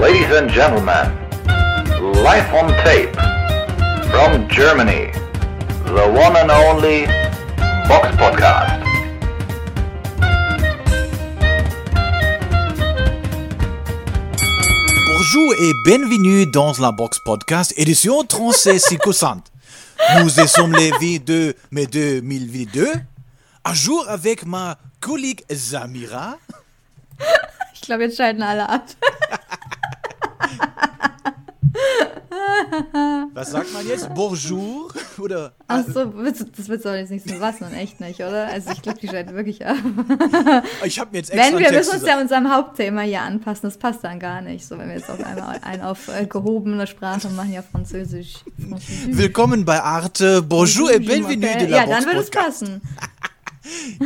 Ladies and gentlemen, live on tape from Germany, the one and only Box Podcast. Bonjour et bienvenue dans la Box Podcast, édition 3650. Nous sommes les vies de mai 2022, à jour avec ma collègue Samira. Ich glaube, jetzt schalten alle ab. Was sagt man jetzt? Bonjour? Oder? Ach so, das wird doch jetzt nicht so was und echt nicht, oder? Also ich glaube, die schalten wirklich ab. Ich habe mir jetzt extra Wenn wir müssen uns ja unserem Hauptthema hier anpassen, das passt dann gar nicht. So, wenn wir jetzt auf einmal einen auf äh, gehobene Sprache machen, ja Französisch. Französisch. Willkommen bei Arte. Bonjour et bienvenue de la Ja, dann würde es passen.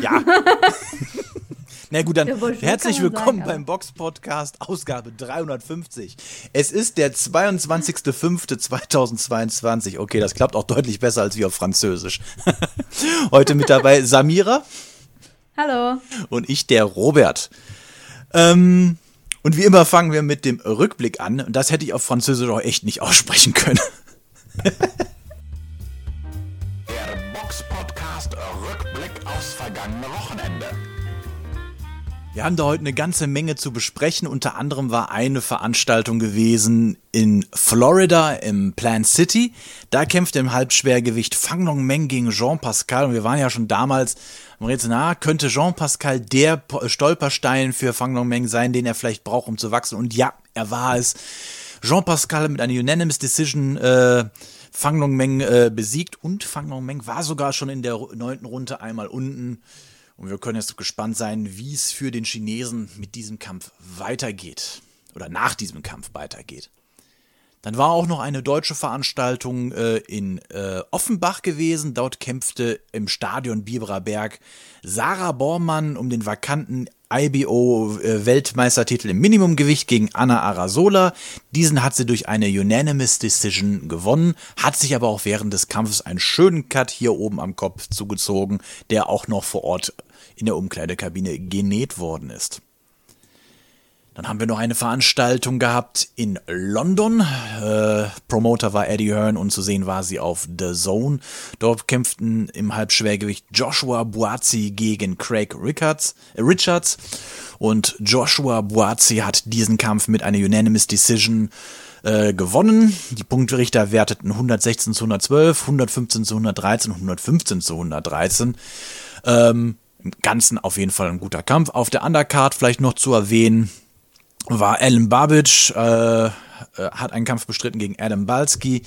Ja. Na gut, dann Ja, herzlich willkommen sagen, beim Box Podcast, Ausgabe 350. Es ist der 22.05.2022. Okay, das klappt auch deutlich besser als wie auf Französisch. Heute mit dabei Samira Hallo. und ich, der Robert. Ähm, und wie immer fangen wir mit dem Rückblick an. Und das hätte ich auf Französisch auch echt nicht aussprechen können. Der Box Podcast Rückblick aufs vergangene Wochenende. Wir haben da heute eine ganze Menge zu besprechen. Unter anderem war eine Veranstaltung gewesen in Florida im Plant City. Da kämpfte im Halbschwergewicht Fang Long Meng gegen Jean Pascal. Und wir waren ja schon damals am Rätsel, na, könnte Jean Pascal der Stolperstein für Fang Long Meng sein, den er vielleicht braucht, um zu wachsen. Und ja, er war es. Jean Pascal mit einer Unanimous Decision äh, Fang Long Meng äh, besiegt und Fang Long Meng war sogar schon in der neunten Runde einmal unten. Und wir können jetzt gespannt sein, wie es für den Chinesen mit diesem Kampf weitergeht. Oder nach diesem Kampf weitergeht. Dann war auch noch eine deutsche Veranstaltung äh, in äh, Offenbach gewesen. Dort kämpfte im Stadion Biberer Berg Sarah Bormann um den vakanten IBO äh, im Minimumgewicht gegen Anna Arasola. Diesen hat sie durch eine Unanimous Decision gewonnen, hat sich aber auch während des Kampfes einen schönen Cut hier oben am Kopf zugezogen, der auch noch vor Ort in der Umkleidekabine genäht worden ist. Dann haben wir noch eine Veranstaltung gehabt in London. Äh, Promoter war Eddie Hearn und zu sehen war sie auf The Zone. Dort kämpften im Halbschwergewicht Joshua Buazzi gegen Craig Richards. Äh, Richards. Und Joshua Buazzi hat diesen Kampf mit einer Unanimous Decision äh, gewonnen. Die Punktrichter werteten 116 zu 112, 115 zu 113 und 115 zu 113. Ähm, Im Ganzen auf jeden Fall ein guter Kampf. Auf der Undercard vielleicht noch zu erwähnen, war Alan Babic, äh, äh, hat einen Kampf bestritten gegen Adam Balski.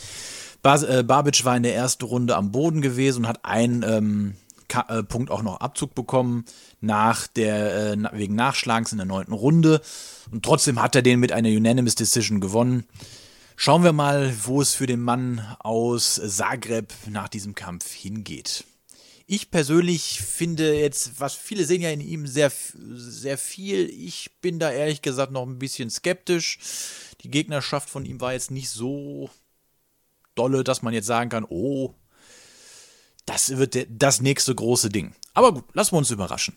Bas äh, Babic war in der ersten Runde am Boden gewesen und hat einen ähm, äh, Punkt auch noch Abzug bekommen nach der, äh, wegen Nachschlagens in der neunten Runde. Und trotzdem hat er den mit einer Unanimous Decision gewonnen. Schauen wir mal, wo es für den Mann aus Zagreb nach diesem Kampf hingeht. Ich persönlich finde jetzt, was viele sehen ja in ihm sehr, sehr viel. Ich bin da ehrlich gesagt noch ein bisschen skeptisch. Die Gegnerschaft von ihm war jetzt nicht so dolle, dass man jetzt sagen kann, oh, das wird das nächste große Ding. Aber gut, lassen wir uns überraschen.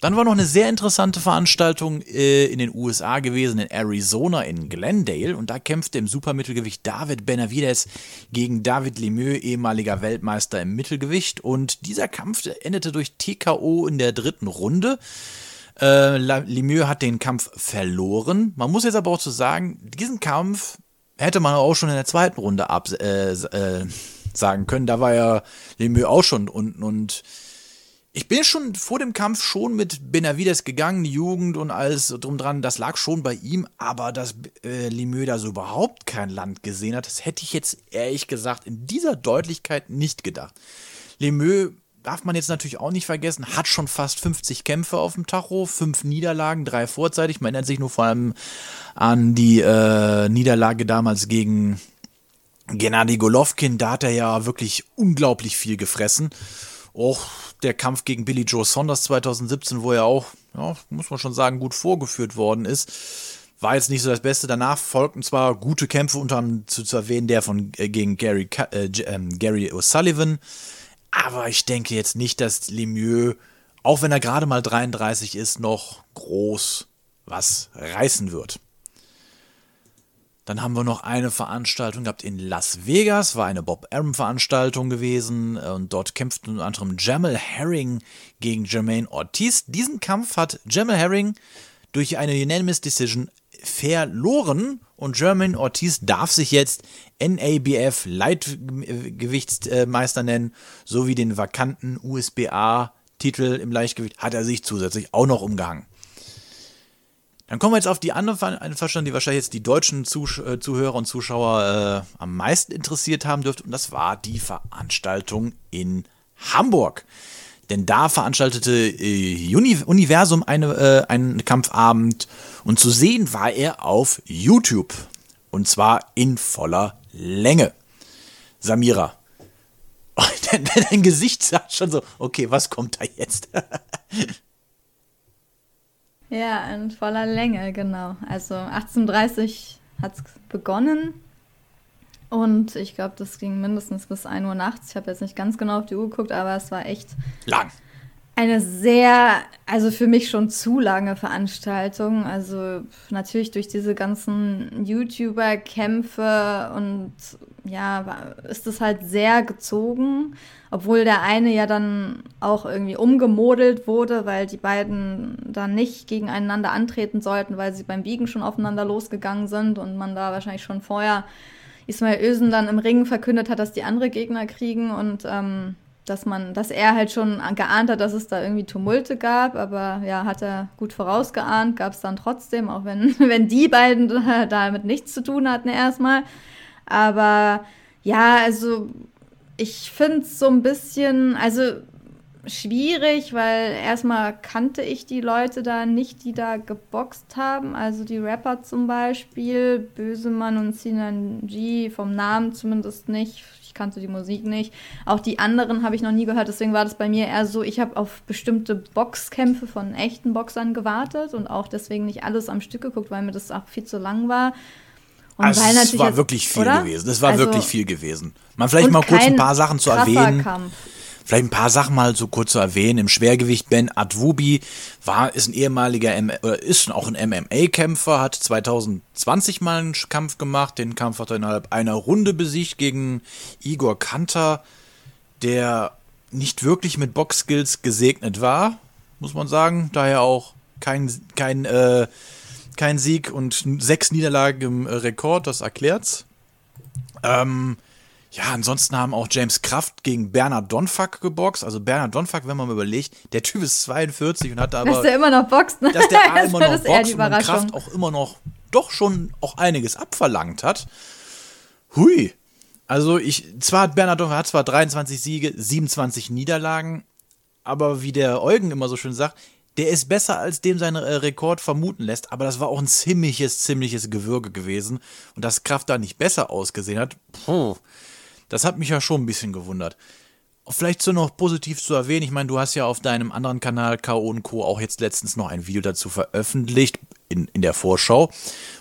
Dann war noch eine sehr interessante Veranstaltung äh, in den USA gewesen, in Arizona, in Glendale. Und da kämpfte im Supermittelgewicht David Benavides gegen David Lemieux, ehemaliger Weltmeister im Mittelgewicht. Und dieser Kampf endete durch TKO in der dritten Runde. Äh, Lemieux hat den Kampf verloren. Man muss jetzt aber auch zu sagen, diesen Kampf hätte man auch schon in der zweiten Runde ab, äh, äh, sagen können. Da war ja Lemieux auch schon unten und ich bin schon vor dem Kampf schon mit Benavides gegangen, die Jugend und alles drum dran, das lag schon bei ihm, aber dass äh, Lemieux da so überhaupt kein Land gesehen hat, das hätte ich jetzt ehrlich gesagt in dieser Deutlichkeit nicht gedacht. Lemieux darf man jetzt natürlich auch nicht vergessen, hat schon fast 50 Kämpfe auf dem Tacho, fünf Niederlagen, drei vorzeitig. Man erinnert sich nur vor allem an die äh, Niederlage damals gegen Gennady Golovkin, da hat er ja wirklich unglaublich viel gefressen. Auch der Kampf gegen Billy Joe Saunders 2017, wo er auch, ja, muss man schon sagen, gut vorgeführt worden ist, war jetzt nicht so das Beste. Danach folgten zwar gute Kämpfe, unter anderem zu, zu erwähnen der von äh, gegen Gary, äh, ähm, Gary O'Sullivan, aber ich denke jetzt nicht, dass Lemieux, auch wenn er gerade mal 33 ist, noch groß was reißen wird. Dann haben wir noch eine Veranstaltung gehabt in Las Vegas, war eine Bob Arum Veranstaltung gewesen und dort kämpfte unter anderem Jamel Herring gegen Jermaine Ortiz. Diesen Kampf hat Jamel Herring durch eine Unanimous Decision verloren und Jermaine Ortiz darf sich jetzt NABF Leitgewichtsmeister nennen, sowie den vakanten USBA-Titel im Leichtgewicht hat er sich zusätzlich auch noch umgehangen. Dann kommen wir jetzt auf die andere Veranstaltung, die wahrscheinlich jetzt die deutschen äh, Zuhörer und Zuschauer äh, am meisten interessiert haben dürfte. Und das war die Veranstaltung in Hamburg. Denn da veranstaltete äh, Uni Universum eine, äh, einen Kampfabend und zu sehen war er auf YouTube. Und zwar in voller Länge. Samira, dein, dein Gesicht sagt schon so, okay, was kommt da jetzt? Ja, in voller Länge, genau. Also 18.30 hat es begonnen und ich glaube, das ging mindestens bis 1 Uhr nachts. Ich habe jetzt nicht ganz genau auf die Uhr geguckt, aber es war echt lang. Eine sehr, also für mich schon zu lange Veranstaltung. Also natürlich durch diese ganzen YouTuber-Kämpfe und ja, ist es halt sehr gezogen, obwohl der eine ja dann auch irgendwie umgemodelt wurde, weil die beiden dann nicht gegeneinander antreten sollten, weil sie beim Wiegen schon aufeinander losgegangen sind und man da wahrscheinlich schon vorher Ismail Ösen dann im Ring verkündet hat, dass die andere Gegner kriegen und ähm, dass man, dass er halt schon geahnt hat, dass es da irgendwie Tumulte gab, aber ja, hat er gut vorausgeahnt, gab es dann trotzdem, auch wenn, wenn die beiden damit nichts zu tun hatten erstmal. Aber ja, also ich finde es so ein bisschen, also schwierig, weil erstmal kannte ich die Leute da nicht, die da geboxt haben. Also die Rapper zum Beispiel, Bösemann und Sinan G, vom Namen zumindest nicht. Ich kannte die Musik nicht. Auch die anderen habe ich noch nie gehört. Deswegen war das bei mir eher so, ich habe auf bestimmte Boxkämpfe von echten Boxern gewartet und auch deswegen nicht alles am Stück geguckt, weil mir das auch viel zu lang war. Und also es war wirklich viel oder? gewesen. Es war also, wirklich viel gewesen. Man vielleicht mal kurz ein paar Sachen zu erwähnen. Kampf. Vielleicht ein paar Sachen mal so kurz zu erwähnen. Im Schwergewicht Ben Adwubi war, ist ein ehemaliger, M oder ist auch ein MMA-Kämpfer, hat 2020 mal einen Kampf gemacht. Den Kampf hat er innerhalb einer Runde besiegt gegen Igor Kanter, der nicht wirklich mit Boxskills gesegnet war, muss man sagen. Daher auch kein, kein, äh, kein Sieg und sechs Niederlagen im Rekord, das erklärt's. Ähm, ja, ansonsten haben auch James Kraft gegen Bernhard Donfuck geboxt. Also Bernhard Donfuck, wenn man mal überlegt, der Typ ist 42 und hat aber... Dass der immer noch boxt, ne? Dass der A immer noch boxt und Kraft auch immer noch doch schon auch einiges abverlangt hat. Hui. Also ich, zwar hat Bernhard Donfuck hat zwar 23 Siege, 27 Niederlagen, aber wie der Eugen immer so schön sagt, der ist besser, als dem sein äh, Rekord vermuten lässt. Aber das war auch ein ziemliches, ziemliches Gewürge gewesen. Und dass Kraft da nicht besser ausgesehen hat, puh, das hat mich ja schon ein bisschen gewundert. Vielleicht so noch positiv zu erwähnen, ich meine, du hast ja auf deinem anderen Kanal K.O. und Co. auch jetzt letztens noch ein Video dazu veröffentlicht, in, in der Vorschau.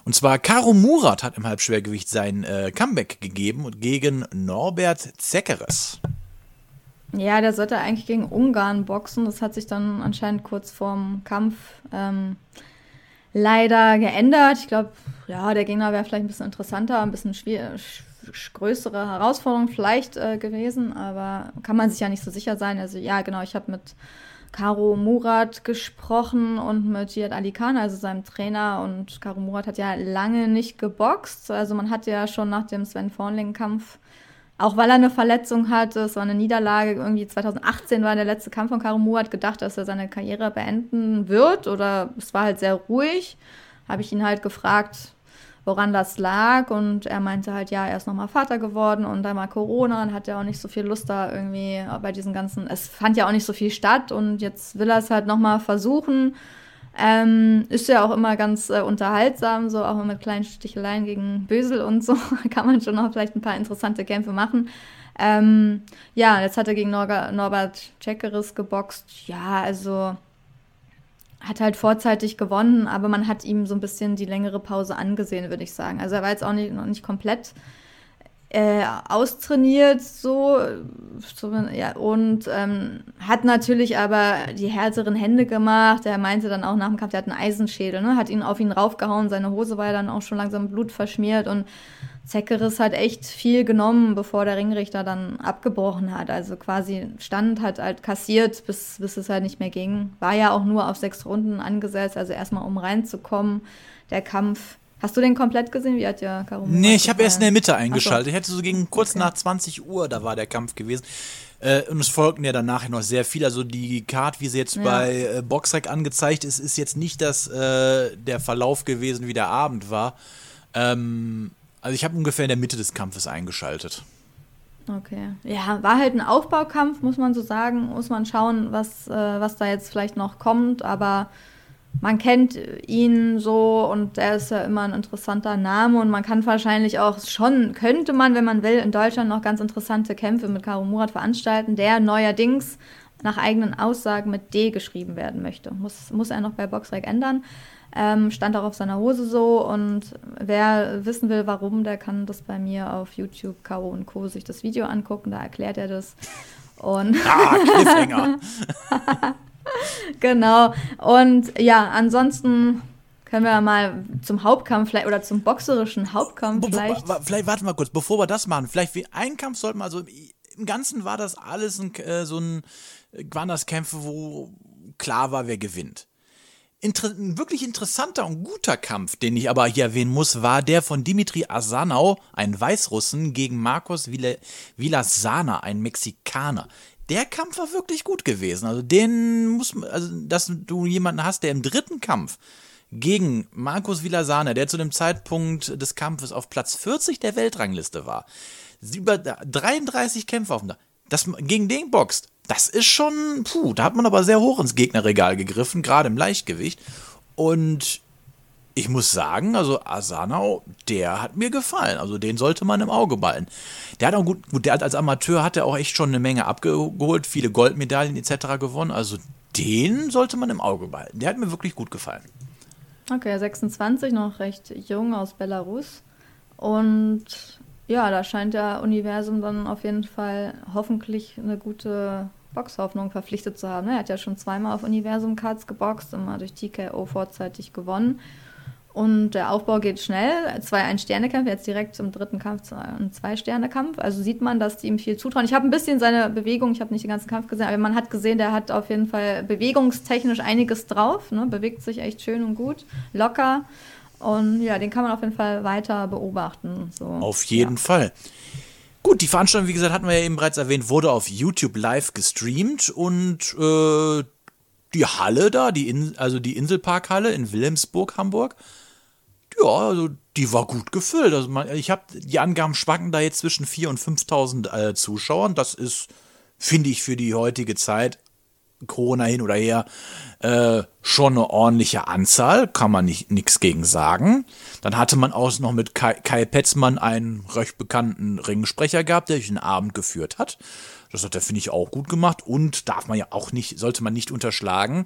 Und zwar Karo Murat hat im Halbschwergewicht sein äh, Comeback gegeben gegen Norbert Zeckeres. Ja, der sollte eigentlich gegen Ungarn boxen. Das hat sich dann anscheinend kurz vorm Kampf ähm, leider geändert. Ich glaube, ja, der Gegner wäre vielleicht ein bisschen interessanter, ein bisschen schwierig größere Herausforderung vielleicht äh, gewesen, aber kann man sich ja nicht so sicher sein. Also ja, genau, ich habe mit Caro Murat gesprochen und mit Jihad Ali Khan, also seinem Trainer. Und Caro Murat hat ja lange nicht geboxt. Also man hat ja schon nach dem Sven Vornling-Kampf, auch weil er eine Verletzung hatte, es war eine Niederlage, irgendwie 2018 war der letzte Kampf von Caro Murat, gedacht, dass er seine Karriere beenden wird. Oder es war halt sehr ruhig. Habe ich ihn halt gefragt, woran das lag. Und er meinte halt, ja, er ist nochmal Vater geworden und dann mal Corona und hat ja auch nicht so viel Lust da irgendwie bei diesen ganzen, es fand ja auch nicht so viel statt und jetzt will er es halt nochmal versuchen. Ähm, ist ja auch immer ganz äh, unterhaltsam, so auch mit kleinen Sticheleien gegen Bösel und so. kann man schon noch vielleicht ein paar interessante Kämpfe machen. Ähm, ja, jetzt hat er gegen Norga, Norbert Czekeris geboxt. Ja, also hat halt vorzeitig gewonnen, aber man hat ihm so ein bisschen die längere Pause angesehen, würde ich sagen. Also er war jetzt auch nicht, noch nicht komplett äh, austrainiert, so, so ja, und ähm, hat natürlich aber die härteren Hände gemacht. Er meinte dann auch nach dem Kampf, der hat einen Eisenschädel, ne? hat ihn auf ihn raufgehauen, seine Hose war ja dann auch schon langsam Blut verschmiert und Zeckeris hat echt viel genommen, bevor der Ringrichter dann abgebrochen hat. Also quasi stand, hat halt kassiert, bis, bis es halt nicht mehr ging. War ja auch nur auf sechs Runden angesetzt, also erstmal um reinzukommen. Der Kampf Hast du den komplett gesehen? Wie hat ja Karum Nee, ich habe erst in der Mitte eingeschaltet. So. Ich hätte so gegen kurz okay. nach 20 Uhr, da war der Kampf gewesen. Äh, und es folgten ja danach noch sehr viel. Also die Card, wie sie jetzt ja. bei äh, Boxrec angezeigt ist, ist jetzt nicht das, äh, der Verlauf gewesen, wie der Abend war. Ähm, also ich habe ungefähr in der Mitte des Kampfes eingeschaltet. Okay. Ja, war halt ein Aufbaukampf, muss man so sagen. Muss man schauen, was, äh, was da jetzt vielleicht noch kommt. Aber man kennt ihn so und er ist ja immer ein interessanter Name und man kann wahrscheinlich auch schon, könnte man, wenn man will, in Deutschland noch ganz interessante Kämpfe mit Karo Murat veranstalten, der neuerdings nach eigenen Aussagen mit D geschrieben werden möchte. Muss, muss er noch bei Boxrec ändern. Ähm, stand auch auf seiner Hose so und wer wissen will, warum, der kann das bei mir auf YouTube Karo und Co. sich das Video angucken, da erklärt er das. Und ah, Cliffhanger. genau. Und ja, ansonsten können wir mal zum Hauptkampf vielleicht oder zum boxerischen Hauptkampf vielleicht. Vielleicht warte mal kurz, bevor wir das machen. Vielleicht wie ein Kampf sollten wir, also im Ganzen war das alles ein, äh, so ein, waren das Kämpfe, wo klar war, wer gewinnt. Inter ein wirklich interessanter und guter Kampf, den ich aber hier erwähnen muss, war der von Dimitri Asanau, ein Weißrussen, gegen Marcos Villasana, ein Mexikaner der Kampf war wirklich gut gewesen. Also den muss man, also dass du jemanden hast, der im dritten Kampf gegen Markus Villasana, der zu dem Zeitpunkt des Kampfes auf Platz 40 der Weltrangliste war, über 33 Kämpfe auf dem das gegen den boxt. Das ist schon, puh, da hat man aber sehr hoch ins Gegnerregal gegriffen, gerade im Leichtgewicht. Und ich muss sagen, also Asanau, der hat mir gefallen. Also den sollte man im Auge behalten. Der hat auch gut, gut, der hat als Amateur hat er auch echt schon eine Menge abgeholt, viele Goldmedaillen etc. gewonnen. Also den sollte man im Auge behalten. Der hat mir wirklich gut gefallen. Okay, 26, noch recht jung aus Belarus. Und ja, da scheint der Universum dann auf jeden Fall hoffentlich eine gute Boxhoffnung verpflichtet zu haben. Er hat ja schon zweimal auf Universum-Cards geboxt, immer durch TKO vorzeitig gewonnen. Und der Aufbau geht schnell. Zwei Ein-Sterne-Kämpfe, jetzt direkt zum dritten Kampf ein Zwei-Sterne-Kampf. Also sieht man, dass die ihm viel zutrauen. Ich habe ein bisschen seine Bewegung, ich habe nicht den ganzen Kampf gesehen, aber man hat gesehen, der hat auf jeden Fall bewegungstechnisch einiges drauf. Ne? Bewegt sich echt schön und gut, locker. Und ja, den kann man auf jeden Fall weiter beobachten. So, auf jeden ja. Fall. Gut, die Veranstaltung, wie gesagt, hatten wir ja eben bereits erwähnt, wurde auf YouTube live gestreamt und äh, die Halle da, die In also die Inselparkhalle in Wilhelmsburg, Hamburg, ja, also die war gut gefüllt. Also man, ich habe die Angaben schwanken da jetzt zwischen 4.000 und 5.000 äh, Zuschauern. Das ist, finde ich, für die heutige Zeit, Corona hin oder her, äh, schon eine ordentliche Anzahl. Kann man nichts gegen sagen. Dann hatte man auch noch mit Kai, Kai Petzmann einen recht bekannten Ringsprecher gehabt, der den Abend geführt hat. Das hat er, finde ich, auch gut gemacht. Und darf man ja auch nicht, sollte man nicht unterschlagen,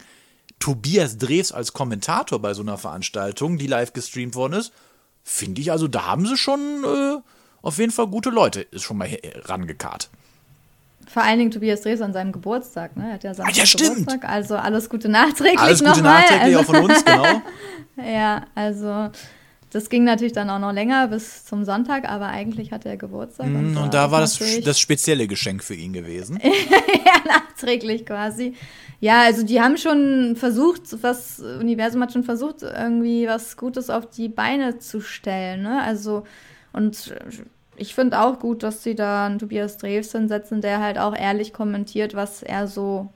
Tobias Drews als Kommentator bei so einer Veranstaltung, die live gestreamt worden ist, finde ich, also da haben sie schon äh, auf jeden Fall gute Leute ist schon mal rangekarrt. Vor allen Dingen Tobias Drews an seinem Geburtstag, ne? Er hat ja Samstag ah, ja, stimmt. Geburtstag, also alles Gute nachträglich Alles Gute nachträglich also, auch von uns, genau. ja, also das ging natürlich dann auch noch länger bis zum Sonntag, aber eigentlich hatte er Geburtstag. Mm, und, und da war das das spezielle Geschenk für ihn gewesen. ja, nachträglich quasi. Ja, also die haben schon versucht, was Universum hat schon versucht, irgendwie was Gutes auf die Beine zu stellen. Ne? Also, und ich finde auch gut, dass sie da einen Tobias Drews hinsetzen, der halt auch ehrlich kommentiert, was er so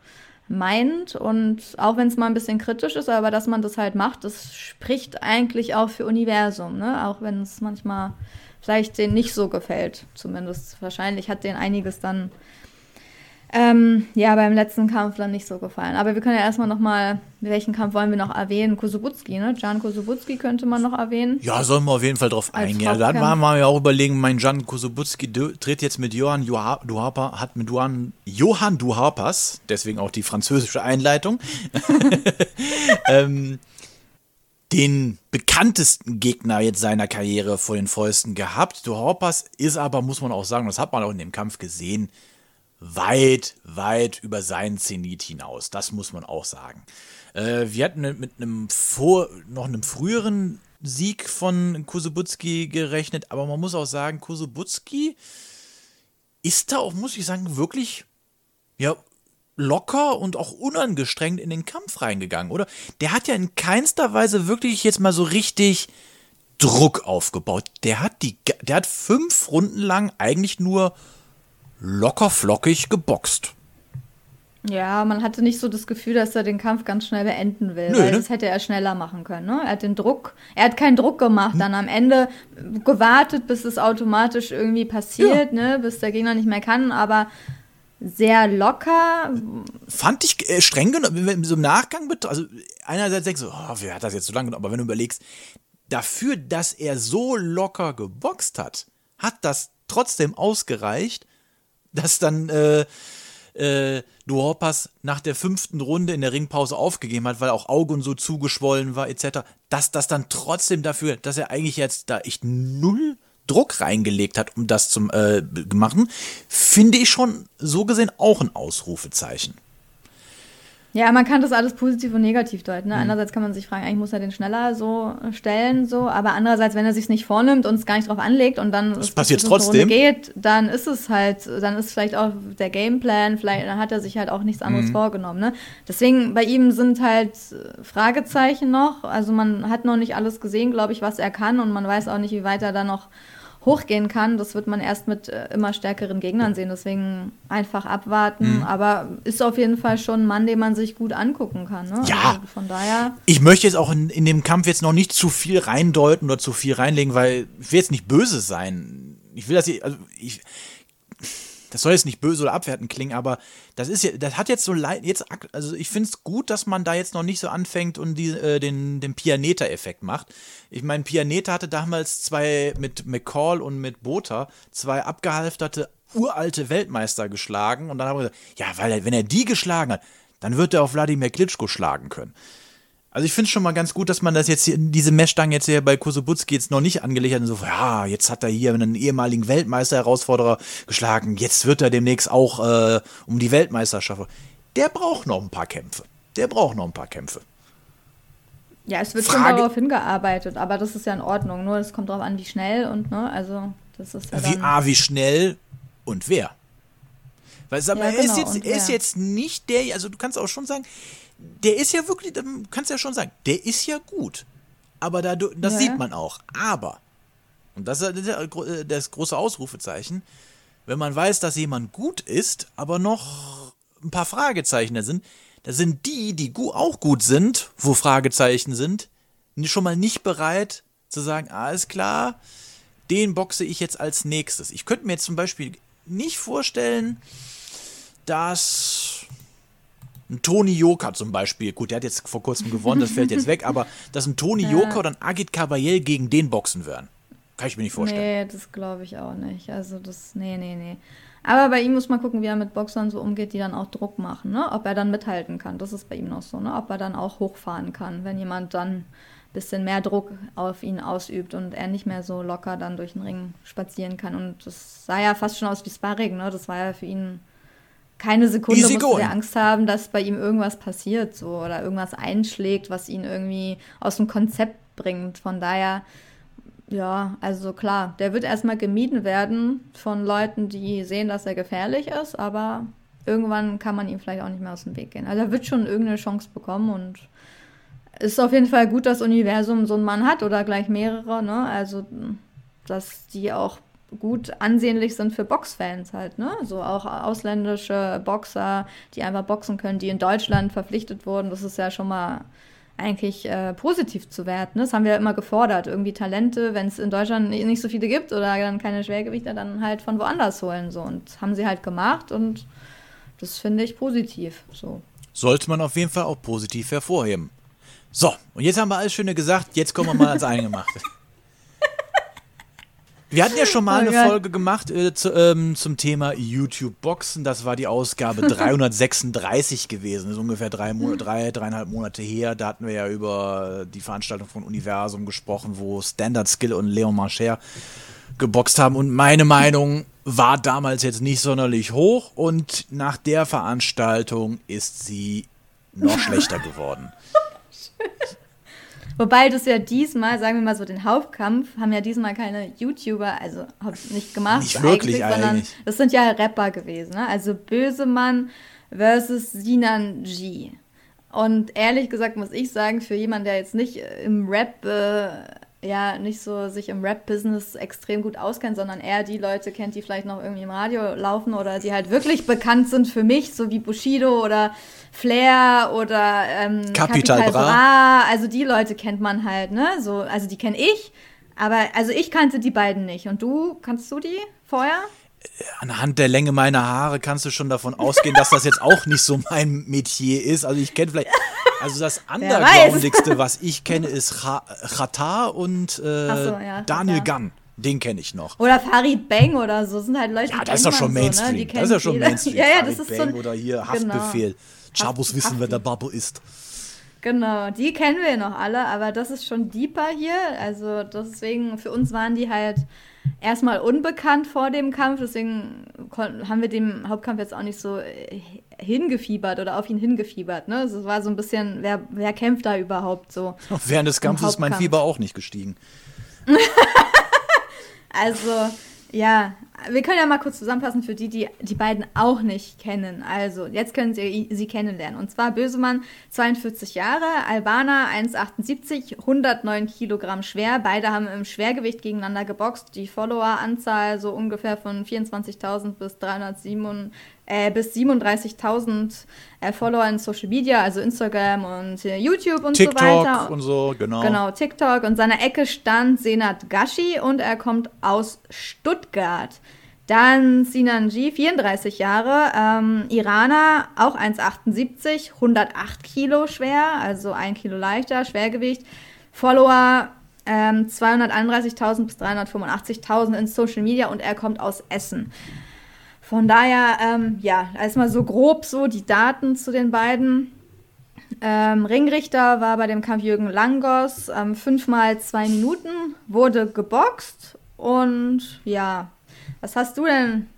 meint. Und auch wenn es mal ein bisschen kritisch ist, aber dass man das halt macht, das spricht eigentlich auch für Universum, ne? Auch wenn es manchmal vielleicht denen nicht so gefällt. Zumindest wahrscheinlich hat denen einiges dann ähm, ja, beim letzten Kampf dann nicht so gefallen. Aber wir können ja erstmal nochmal, welchen Kampf wollen wir noch erwähnen? Kosubutski, ne? Jan Kosubutski könnte man noch erwähnen. Ja, sollen wir auf jeden Fall drauf eingehen. Dann waren wir ja auch überlegen, mein Jan Kosubutski tritt jetzt mit Johann Duhapa, hat mit Johann, Johann Duhapas, deswegen auch die französische Einleitung, ähm, den bekanntesten Gegner jetzt seiner Karriere vor den Fäusten gehabt. Du Hoppers ist aber, muss man auch sagen, das hat man auch in dem Kampf gesehen, weit, weit über seinen Zenit hinaus. Das muss man auch sagen. Äh, wir hatten mit einem vor, noch einem früheren Sieg von Kusubutski gerechnet, aber man muss auch sagen, Kusubutski ist da auch, muss ich sagen, wirklich ja, locker und auch unangestrengt in den Kampf reingegangen, oder? Der hat ja in keinster Weise wirklich jetzt mal so richtig Druck aufgebaut. Der hat die, der hat fünf Runden lang eigentlich nur locker flockig geboxt. Ja, man hatte nicht so das Gefühl, dass er den Kampf ganz schnell beenden will, Nö, weil ne? das hätte er schneller machen können. Ne? Er hat den Druck, er hat keinen Druck gemacht, hm. dann am Ende gewartet, bis es automatisch irgendwie passiert, ja. ne? bis der Gegner nicht mehr kann, aber sehr locker. Fand ich äh, streng genommen, so im Nachgang, also einerseits denkst du, oh, wer hat das jetzt so lange genommen, aber wenn du überlegst, dafür, dass er so locker geboxt hat, hat das trotzdem ausgereicht, dass dann äh, äh, Duhorpas nach der fünften Runde in der Ringpause aufgegeben hat, weil auch Augen so zugeschwollen war, etc., dass das dann trotzdem dafür, dass er eigentlich jetzt da echt null Druck reingelegt hat, um das zu äh, machen, finde ich schon so gesehen auch ein Ausrufezeichen. Ja, man kann das alles positiv und negativ deuten. Ne? Mhm. Einerseits kann man sich fragen, eigentlich muss er den schneller so stellen, so, aber andererseits, wenn er sich nicht vornimmt und es gar nicht drauf anlegt und dann das passiert trotzdem geht, dann ist es halt, dann ist vielleicht auch der Gameplan, vielleicht dann hat er sich halt auch nichts anderes mhm. vorgenommen. Ne? Deswegen bei ihm sind halt Fragezeichen noch. Also man hat noch nicht alles gesehen, glaube ich, was er kann und man weiß auch nicht, wie weit er da noch hochgehen kann, das wird man erst mit äh, immer stärkeren Gegnern sehen. Deswegen einfach abwarten. Mhm. Aber ist auf jeden Fall schon ein Mann, den man sich gut angucken kann. Ne? Ja. Also von daher. Ich möchte jetzt auch in, in dem Kampf jetzt noch nicht zu viel reindeuten oder zu viel reinlegen, weil ich will jetzt nicht böse sein. Ich will das, also ich, das soll jetzt nicht böse oder abwertend klingen, aber das ist ja, das hat jetzt so leid, jetzt, also ich finde es gut, dass man da jetzt noch nicht so anfängt und die, äh, den, den Pianeta-Effekt macht. Ich meine, Pianeta hatte damals zwei mit McCall und mit Botha zwei abgehalfterte uralte Weltmeister geschlagen und dann haben wir gesagt, ja, weil wenn er die geschlagen hat, dann wird er auf Wladimir Klitschko schlagen können. Also ich finde es schon mal ganz gut, dass man das jetzt hier, diese Messstangen jetzt hier bei Kosubutski jetzt noch nicht angelegt hat und so, ja, jetzt hat er hier einen ehemaligen Weltmeister-Herausforderer geschlagen, jetzt wird er demnächst auch äh, um die Weltmeisterschaft. Der braucht noch ein paar Kämpfe. Der braucht noch ein paar Kämpfe. Ja, es wird Frage, schon darauf hingearbeitet, aber das ist ja in Ordnung. Nur es kommt darauf an, wie schnell und ne, also das ist ja wie A, wie schnell und wer. Weil ja, er genau, ist jetzt, er ist jetzt nicht der, also du kannst auch schon sagen, der ist ja wirklich, du kannst ja schon sagen, der ist ja gut. Aber da, das ja. sieht man auch. Aber, und das ist das große Ausrufezeichen, wenn man weiß, dass jemand gut ist, aber noch ein paar Fragezeichen da sind, da sind die, die auch gut sind, wo Fragezeichen sind, schon mal nicht bereit zu sagen, alles klar, den boxe ich jetzt als nächstes. Ich könnte mir jetzt zum Beispiel nicht vorstellen, dass ein Toni Joka zum Beispiel, gut, der hat jetzt vor kurzem gewonnen, das fällt jetzt weg, aber dass ein Toni ja. Joka oder ein Agit Kabayel gegen den boxen würden. Kann ich mir nicht vorstellen. Nee, das glaube ich auch nicht. Also das, nee, nee, nee. Aber bei ihm muss man gucken, wie er mit Boxern so umgeht, die dann auch Druck machen, ne? Ob er dann mithalten kann. Das ist bei ihm noch so, ne? Ob er dann auch hochfahren kann, wenn jemand dann ein bisschen mehr Druck auf ihn ausübt und er nicht mehr so locker dann durch den Ring spazieren kann. Und das sah ja fast schon aus wie Sparring, ne? Das war ja für ihn keine Sekunde Easy musste er Angst haben, dass bei ihm irgendwas passiert so oder irgendwas einschlägt, was ihn irgendwie aus dem Konzept bringt. Von daher, ja, also klar, der wird erstmal gemieden werden von Leuten, die sehen, dass er gefährlich ist, aber irgendwann kann man ihm vielleicht auch nicht mehr aus dem Weg gehen. Also er wird schon irgendeine Chance bekommen und ist auf jeden Fall gut, dass Universum so einen Mann hat oder gleich mehrere, ne? Also dass die auch gut ansehnlich sind für Boxfans halt, ne? So auch ausländische Boxer, die einfach boxen können, die in Deutschland verpflichtet wurden. Das ist ja schon mal eigentlich äh, positiv zu werten. Ne? Das haben wir ja immer gefordert. Irgendwie Talente, wenn es in Deutschland nicht so viele gibt oder dann keine Schwergewichter, dann halt von woanders holen. So. Und haben sie halt gemacht und das finde ich positiv. So. Sollte man auf jeden Fall auch positiv hervorheben. So, und jetzt haben wir alles Schöne gesagt, jetzt kommen wir mal ans Eingemachte. Wir hatten ja schon mal Oh eine Gott. Folge gemacht äh, zu, ähm, zum Thema YouTube-Boxen. Das war die Ausgabe 336 gewesen. Das ist ungefähr drei, Mo drei, dreieinhalb Monate her. Da hatten wir ja über die Veranstaltung von Universum gesprochen, wo Standard Skill und Leon Marcher geboxt haben. Und meine Meinung war damals jetzt nicht sonderlich hoch. Und nach der Veranstaltung ist sie noch schlechter geworden. Wobei das ja diesmal, sagen wir mal so, den Hauptkampf haben ja diesmal keine YouTuber, also nicht gemacht, Nicht wirklich sondern eigentlich. das sind ja Rapper gewesen. Ne? Also Bösemann versus Sinan G. Und ehrlich gesagt muss ich sagen, für jemanden, der jetzt nicht äh, im Rap, äh, ja, nicht so sich im Rap-Business extrem gut auskennt, sondern eher die Leute kennt, die vielleicht noch irgendwie im Radio laufen oder die halt wirklich bekannt sind für mich, so wie Bushido oder Flair oder ähm, Capital Bra. Bra. Also die Leute kennt man halt, ne? So, also die kenne ich, aber also ich kannte die beiden nicht. Und du, kannst du die vorher? Anhand der Länge meiner Haare kannst du schon davon ausgehen, dass das jetzt auch nicht so mein Metier ist. Also ich kenne vielleicht, also das undergroundigste, was ich kenne, ist Cha- Chata und äh, so, ja, Daniel. Gunn. Den kenne ich noch. Oder Farid Bang oder so, sind halt Leute, Ja, die das ist doch schon Mainstream. So, ne? Das ist ja schon. Mainstream. Ja, ja, Farid das ist so Bang ein, oder hier Genau. Haftbefehl. Chabos wissen, wer Hafti. der Babbo ist. Genau, die kennen wir noch alle, aber das ist schon deeper hier. Also deswegen, für uns waren die halt erstmal unbekannt vor dem Kampf, deswegen haben wir dem Hauptkampf jetzt auch nicht so äh, hingefiebert oder auf ihn hingefiebert. Ne? Also Es war so ein bisschen, wer, wer kämpft da überhaupt so? Während des Kampfes ist mein. Fieber auch nicht gestiegen. Also, ja, wir können ja mal kurz zusammenfassen für die, die die beiden auch nicht kennen. Also, jetzt können Sie sie kennenlernen. Und zwar Bösemann, 42 Jahre, Albaner, 1,78, 109 Kilogramm schwer. Beide haben im Schwergewicht gegeneinander geboxt. Die Followeranzahl so ungefähr von 24.000 bis 307 äh, bis 37.000 äh, Follower in Social Media, also Instagram und äh, YouTube und so weiter. TikTok und so, genau. Genau, TikTok. Und seiner Ecke stand Senat Gashi und er kommt aus Stuttgart. Dann Sinan G, 34 Jahre, ähm, Iraner, auch 1,78, 108 Kilo schwer, also ein Kilo leichter, Schwergewicht. Follower ähm, 231.000 bis 385.000 in Social Media und er kommt aus Essen. Von daher, ähm, ja, erstmal so grob so die Daten zu den beiden. Ähm, Ringrichter war bei dem Kampf Jürgen Langos, ähm, fünfmal zwei Minuten, wurde geboxt und ja, was hast du denn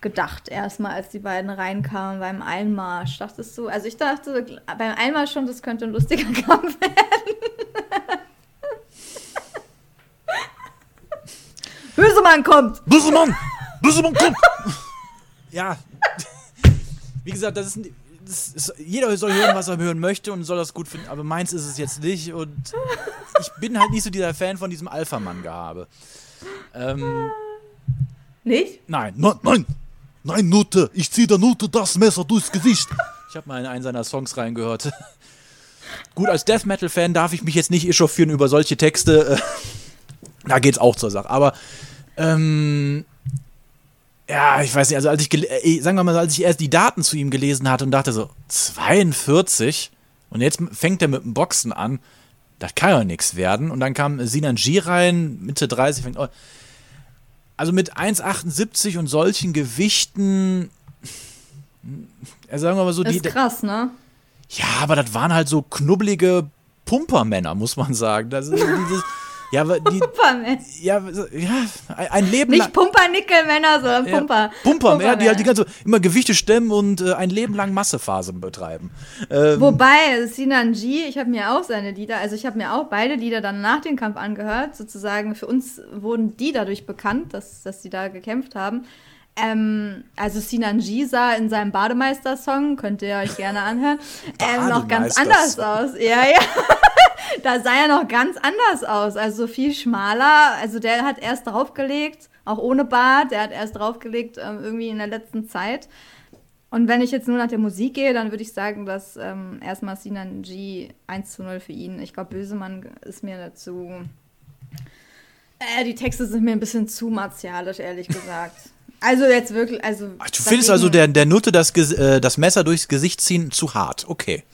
gedacht erstmal, als die beiden reinkamen beim Einmarsch? Dachtest du, also ich dachte beim Einmarsch schon, das könnte ein lustiger Kampf werden. Bösemann kommt! Büssemann! Büssemann, komm! ja. Wie gesagt, das ist, das ist. Jeder soll hören, was er hören möchte und soll das gut finden, aber meins ist es jetzt nicht und ich bin halt nicht so dieser Fan von diesem Alpha-Mann-Gehabe. Ähm, Nicht? nein, nein, nein! Nein, Nutte! Ich zieh der Nutte das Messer durchs Gesicht! Ich habe mal in einen seiner Songs reingehört. Gut, als Death Metal-Fan darf ich mich jetzt nicht echauffieren über solche Texte. Da geht's auch zur Sache. Aber ähm, ja, ich weiß nicht, also als ich, äh, sagen wir mal, als ich erst die Daten zu ihm gelesen hatte und dachte so, 42 und jetzt fängt er mit dem Boxen an, das kann ja nichts werden. Und dann kam Sinan G rein, Mitte 30, fängt, oh, also mit 1,78 und solchen Gewichten, also sagen wir mal so, die, Ist krass, ne? ja, aber das waren halt so knubbelige Pumpermänner, muss man sagen. Das ist dieses, ja, die, ja, ja, ein- Leben Nicht lang. Pumpernickel-Männer, sondern Ja, Pumper. Pumper, ja, die halt die ganze immer Gewichte stemmen und äh, ein Leben lang Massephasen betreiben. Ähm, Wobei, Sinan G, ich habe mir auch seine Lieder, also ich habe mir auch beide Lieder dann nach dem Kampf angehört. Sozusagen für uns wurden die dadurch bekannt, dass, dass sie da gekämpft haben. Ähm, also Sinan G sah in seinem Bademeister-Song, könnt ihr euch gerne anhören, ähm, noch ganz anders aus. Ja, ja. da sah er noch ganz anders aus. Also viel schmaler. Also der hat erst draufgelegt, auch ohne Bart, der hat erst draufgelegt, ähm, irgendwie in der letzten Zeit. Und wenn ich jetzt nur nach der Musik gehe, dann würde ich sagen, dass ähm, erstmal Sinan G 1 zu 0 für ihn. Ich glaube, Bösemann ist mir dazu. Äh, die Texte sind mir ein bisschen zu martialisch, ehrlich gesagt. Also jetzt wirklich, also. ach, du findest also der, der Nutte das, äh, das Messer durchs Gesicht ziehen zu hart. Okay.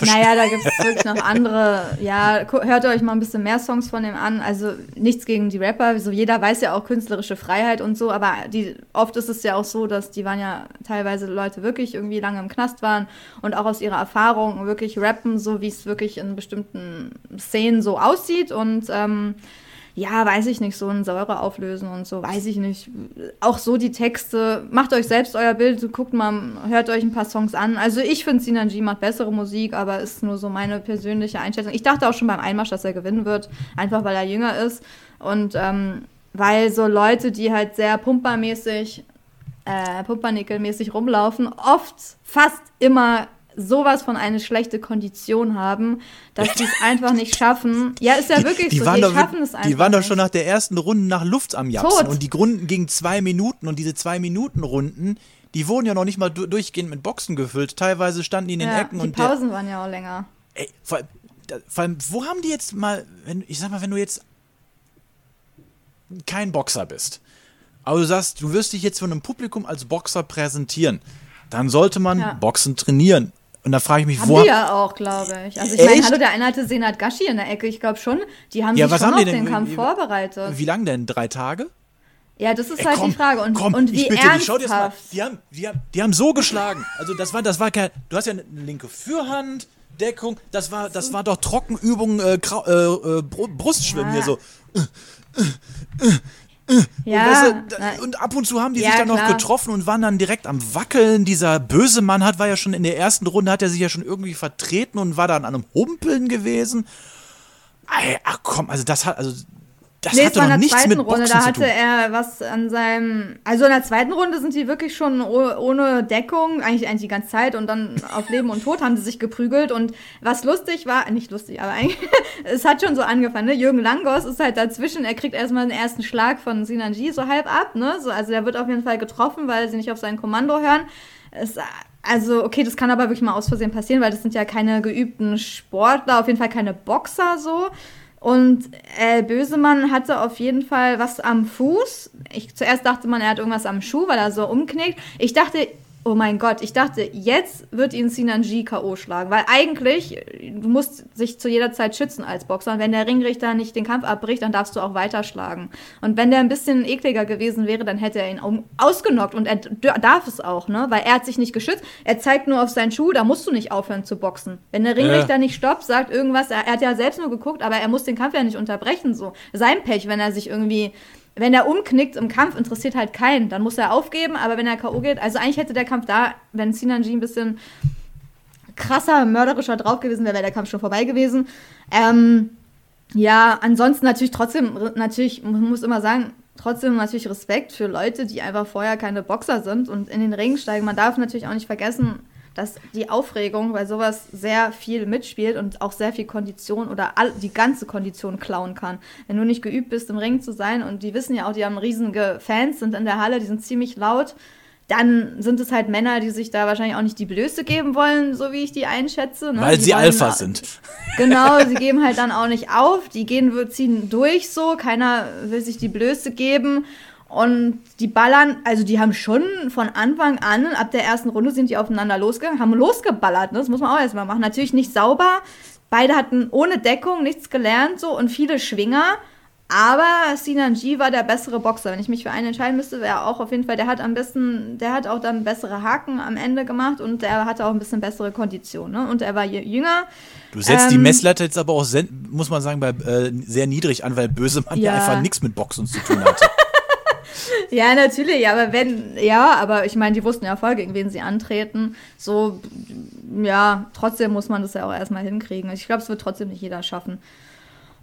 naja, da gibt es wirklich noch andere. Ja, hört euch mal ein bisschen mehr Songs von dem an. Also nichts gegen die Rapper. So jeder weiß ja auch künstlerische Freiheit und so, aber die, oft ist es ja auch so, dass die waren ja teilweise Leute wirklich irgendwie lange im Knast waren und auch aus ihrer Erfahrung wirklich rappen, so wie es wirklich in bestimmten Szenen so aussieht. Und ähm, ja, weiß ich nicht, so ein Säure auflösen und so, weiß ich nicht. Auch so die Texte, macht euch selbst euer Bild, guckt mal, hört euch ein paar Songs an. Also ich finde, Sinanji macht bessere Musik, aber ist nur so meine persönliche Einschätzung. Ich dachte auch schon beim Einmarsch, dass er gewinnen wird, einfach weil er jünger ist und ähm, weil so Leute, die halt sehr pumpermäßig, äh, pumpernickelmäßig rumlaufen, oft, fast immer sowas von eine schlechte Kondition haben, dass die es einfach nicht schaffen. Ja, ist ja wirklich die, die so, waren die doch, schaffen es einfach Die waren doch schon nach der ersten Runde nach Luft am Japsen Tot. und die Runden gingen zwei Minuten und diese zwei Minuten Runden, die wurden ja noch nicht mal du durchgehend mit Boxen gefüllt. Teilweise standen die in den ja, Ecken die und der, Pausen waren ja auch länger. ey, vor, allem- vor allem, wo haben die jetzt mal, wenn, ich sag mal, wenn du jetzt kein Boxer bist, aber du sagst, du wirst dich jetzt von einem Publikum als Boxer präsentieren, dann sollte man Ja. Boxen trainieren. Und da frage ich mich, Haben wo. die ja auch, glaube ich. Also ich meine, hallo, der eine hatte Senat Gashi in der Ecke. Ich glaube schon, die haben Ja, sich was schon haben auf den Kampf Wie- vorbereitet. Wie lang denn? Drei Tage? ja, das ist Ey, halt komm, die Frage. Und, komm, und wie ich bitte dich, schau dir das mal. ernsthaft. Die haben, die, haben, die haben so geschlagen. Also das war, das war kein. Du hast ja eine linke Fürhand, Deckung. Das war, das war doch Trockenübung, äh, äh, äh, Bru- Brustschwimmen Ja. hier so. Ja, Weißt du, da- na, und ab und zu haben die Ja, sich dann noch klar. getroffen und waren dann direkt am Wackeln. Dieser böse Mann hat, war ja schon in der ersten Runde, hat er sich ja schon irgendwie vertreten und war dann an einem Humpeln gewesen. Ach komm, also das hat, also das Nee, hatte der nichts zweiten mit Runde, Boxen da hatte er was an seinem. Also in der zweiten Runde sind die wirklich schon oh- ohne Deckung, eigentlich, eigentlich die ganze Zeit und dann auf Leben und Tod haben sie sich geprügelt. Und was lustig war, nicht lustig, aber eigentlich, es hat schon so angefangen, ne? Jürgen Langos ist halt dazwischen, er kriegt erstmal den ersten Schlag von Sinanji so halb ab, ne? So, also der wird auf jeden Fall getroffen, weil sie nicht auf sein Kommando hören. Es, also, okay, das kann aber wirklich mal aus Versehen passieren, weil das sind ja keine geübten Sportler, auf jeden Fall keine Boxer so. Und äh, Bösemann hatte auf jeden Fall was am Fuß. Ich zuerst dachte man, er hat irgendwas am Schuh, weil er so umknickt. Ich dachte, oh mein Gott, ich dachte, jetzt wird ihn Sinanji K.O. schlagen. Weil eigentlich, äh, du musst sich zu jeder Zeit schützen als Boxer. Und wenn der Ringrichter nicht den Kampf abbricht, dann darfst du auch weiterschlagen. Und wenn der ein bisschen ekliger gewesen wäre, dann hätte er ihn au- ausgenockt. Und er darf es auch, ne? Weil er hat sich nicht geschützt. Er zeigt nur auf seinen Schuh, da musst du nicht aufhören zu boxen. Wenn der Ringrichter nicht stoppt, sagt irgendwas, er, er hat ja selbst nur geguckt, aber er muss den Kampf ja nicht unterbrechen. So. Sein Pech, wenn er sich irgendwie wenn er umknickt im Kampf, interessiert halt keinen. Dann muss er aufgeben, aber wenn er K.O. geht, also eigentlich hätte der Kampf da, wenn Sinanji ein bisschen krasser, mörderischer drauf gewesen wäre, wäre der Kampf schon vorbei gewesen. Ähm, ja, ansonsten natürlich trotzdem, natürlich, man muss immer sagen, trotzdem natürlich Respekt für Leute, die einfach vorher keine Boxer sind und in den Ring steigen. Man darf natürlich auch nicht vergessen, dass die Aufregung bei sowas sehr viel mitspielt und auch sehr viel Kondition oder all, die ganze Kondition klauen kann. Wenn du nicht geübt bist, im Ring zu sein und die wissen ja auch, die haben riesige Fans, sind in der Halle, die sind ziemlich laut, dann sind es halt Männer, die sich da wahrscheinlich auch nicht die Blöße geben wollen, so wie ich die einschätze. Ne? Weil die sie wollen Alpha sind. Genau, sie geben halt dann auch nicht auf. Die gehen, ziehen durch so. Keiner will sich die Blöße geben. Und die ballern, also die haben schon von Anfang an, ab der ersten Runde sind die aufeinander losgegangen, haben losgeballert. Ne? Das muss man auch erstmal machen. Natürlich nicht sauber. Beide hatten ohne Deckung nichts gelernt so und viele Schwinger. Aber Sinanji war der bessere Boxer. Wenn ich mich für einen entscheiden müsste, wäre auch auf jeden Fall, der hat am besten, der hat auch dann bessere Haken am Ende gemacht und der hatte auch ein bisschen bessere Kondition. Ne? Und er war jü- jünger. Du setzt die Ähm, Messlatte jetzt aber auch, muss man sagen, bei, äh, sehr niedrig an, weil Bösemann ja, Ja. einfach nichts mit Boxen zu tun hatte. Ja, natürlich, aber wenn, ja, aber ich meine, die wussten ja voll, gegen wen sie antreten. So, ja, trotzdem muss man das ja auch erstmal hinkriegen. Ich glaube, es wird trotzdem nicht jeder schaffen.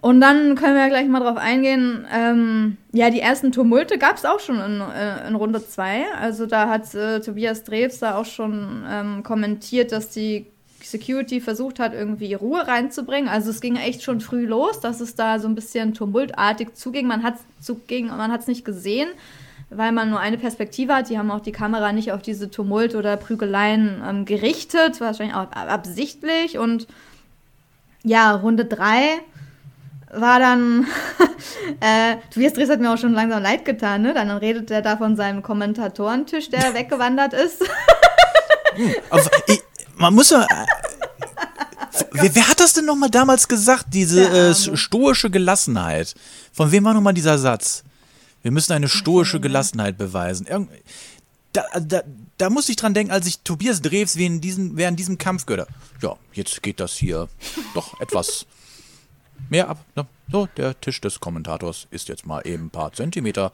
Und dann können wir ja gleich mal drauf eingehen. Ähm, ja, die ersten Tumulte gab es auch schon in, äh, in Runde 2. Also da hat äh, Tobias Drews da auch schon ähm, kommentiert, dass die Security versucht hat, irgendwie Ruhe reinzubringen. Also es ging echt schon früh los, dass es da so ein bisschen tumultartig zuging. Man hat es nicht gesehen, weil man nur eine Perspektive hat. Die haben auch die Kamera nicht auf diese Tumult oder Prügeleien ähm, gerichtet, wahrscheinlich auch ab- absichtlich. Und ja, Runde 3 war dann, äh, Tobias Drees hat mir auch schon langsam leid getan, ne? Dann redet er da von seinem Kommentatorentisch, der weggewandert ist. Aber ich, man muss ja. äh, wer, wer hat das denn nochmal damals gesagt, diese äh, Arme. stoische Gelassenheit? Von wem war nochmal dieser Satz? Wir müssen eine stoische Gelassenheit beweisen. Irgend, da, da, da musste ich dran denken, als ich Tobias Drews während diesem, während diesem Kampf gehört habe. Ja, jetzt geht das hier doch etwas mehr ab. Ne? So, der Tisch des Kommentators ist jetzt mal eben ein paar Zentimeter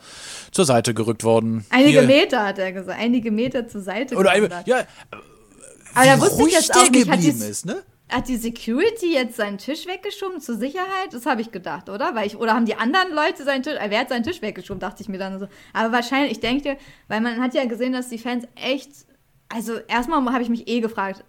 zur Seite gerückt worden. Einige Hier- Meter, hat er gesagt. Einige Meter zur Seite. Oder ein, ja, Aber da wie wusste ich ruhig jetzt der auch nicht. Hat geblieben die, ist, ne? hat die Security jetzt seinen Tisch weggeschoben zur Sicherheit? Das habe ich gedacht, oder? Weil ich, oder haben die anderen Leute seinen Tisch, äh, wer hat seinen Tisch weggeschoben, dachte ich mir dann so. Aber wahrscheinlich, ich denke, weil man hat ja gesehen, dass die Fans echt, also erstmal habe ich mich eh gefragt,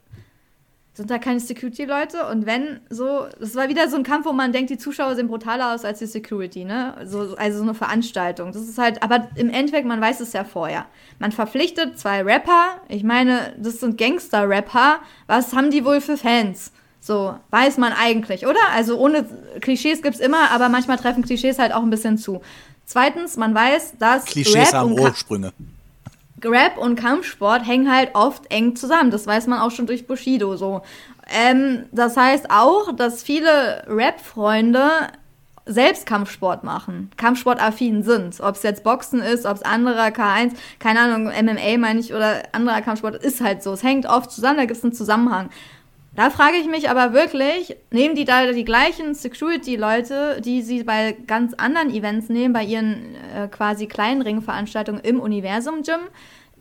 sind da keine Security-Leute? Und wenn so, das war wieder so ein Kampf, wo man denkt, die Zuschauer sehen brutaler aus als die Security, ne? So, also so eine Veranstaltung. Das ist halt, aber im Endeffekt, man weiß es ja vorher. Man verpflichtet zwei Rapper, ich meine, das sind Gangster-Rapper. Was haben die wohl für Fans? So, weiß man eigentlich, oder? Also ohne Klischees gibt's immer, aber manchmal treffen Klischees halt auch ein bisschen zu. Zweitens, man weiß, dass Klischees Rap haben Ursprünge. Rap und Kampfsport hängen halt oft eng zusammen. Das weiß man auch schon durch Bushido so. Ähm, das heißt auch, dass viele Rap-Freunde selbst Kampfsport machen, Kampfsportaffin sind. Ob es jetzt Boxen ist, ob es anderer K1, keine Ahnung, MMA meine ich, oder anderer Kampfsport, ist halt so. Es hängt oft zusammen, da gibt es einen Zusammenhang. Da frage ich mich aber wirklich, nehmen die da die gleichen Security-Leute, die sie bei ganz anderen Events nehmen, bei ihren äh, quasi kleinen Ringveranstaltungen im Universum-Gym?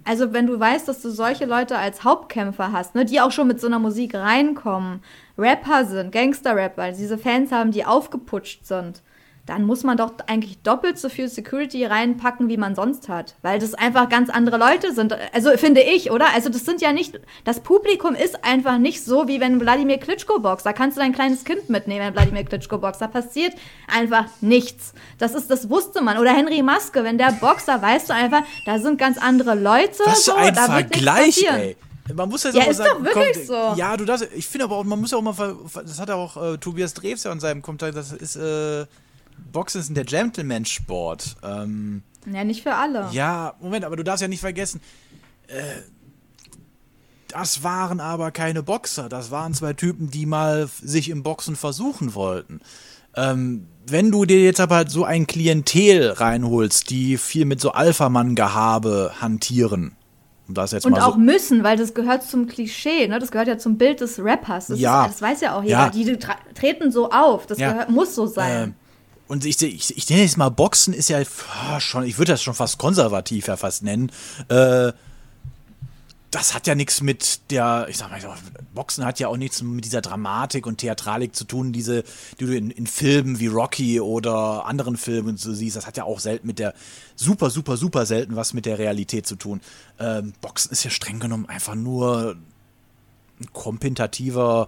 Also wenn du weißt, dass du solche Leute als Hauptkämpfer hast, ne, die auch schon mit so einer Musik reinkommen, Rapper sind, Gangster-Rapper, diese Fans haben, die aufgeputscht sind, dann muss man doch eigentlich doppelt so viel Security reinpacken, wie man sonst hat. Weil das einfach ganz andere Leute sind. Also finde ich, oder? Also das sind ja nicht, das Publikum ist einfach nicht so, wie wenn Wladimir Klitschko boxt. Da kannst du dein kleines Kind mitnehmen, wenn Wladimir Klitschko boxt. Da passiert einfach nichts. Das ist, das wusste man. Oder Henry Maske, wenn der boxt, da weißt du einfach, da sind ganz andere Leute. Was so, für ein da Vergleich, ey. Man muss jetzt Ja, auch ist sagen, doch wirklich komm, so. Ja, du darfst, ich finde aber auch, man muss auch mal, das hat auch äh, Tobias Drews ja in seinem Kommentar, das ist, äh, Boxen ist der Gentleman-Sport. Ähm, Ja, nicht für alle. ja, Moment, aber du darfst ja nicht vergessen, äh, das waren aber keine Boxer, das waren zwei Typen, die mal sich im Boxen versuchen wollten. Ähm, wenn du dir jetzt aber so ein Klientel reinholst, die viel mit so Alpha-Mann-Gehabe hantieren, um das jetzt Und mal so auch müssen, weil das gehört zum Klischee, ne? Das gehört ja zum Bild des Rappers. Das, Ja. ist, das weiß ja auch jeder. Ja. Die treten so auf. Das Ja. gehört, muss so sein. Ähm, und ich, ich, ich nenne jetzt mal Boxen ist ja ah, schon, ich würde das schon fast konservativ ja fast nennen. Äh, das hat ja nichts mit der, ich sag mal, Boxen hat ja auch nichts mit dieser Dramatik und Theatralik zu tun, diese, die du in, in Filmen wie Rocky oder anderen Filmen so siehst. Das hat ja auch selten mit der, super, super, super selten was mit der Realität zu tun. Ähm, Boxen ist ja streng genommen einfach nur ein kompetitiver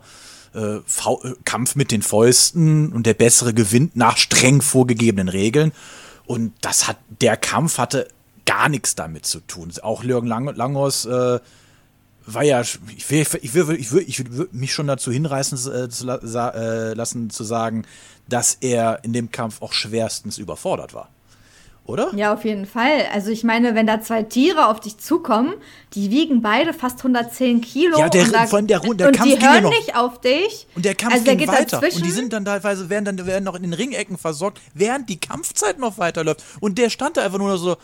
äh, äh, Kampf mit den Fäusten und der bessere gewinnt nach streng vorgegebenen Regeln. Und das hat, der Kampf hatte gar nichts damit zu tun. Auch Jürgen Lang Langhaus äh, war ja, ich will, ich will, ich will, ich will mich schon dazu hinreißen äh, zu la äh, lassen, zu sagen, dass er in dem Kampf auch schwerstens überfordert war. Oder? Ja, auf jeden Fall. Also ich meine, wenn da zwei Tiere auf dich zukommen, die wiegen beide fast 110 Kilo. Ja, der- und da, allem der der und Kampf die ging ja hören noch. nicht auf dich. Und der Kampf also der ging geht weiter. dazwischen. Und die sind dann teilweise, werden dann werden noch in den Ringecken versorgt, während die Kampfzeit noch weiterläuft. Und der stand da einfach nur so,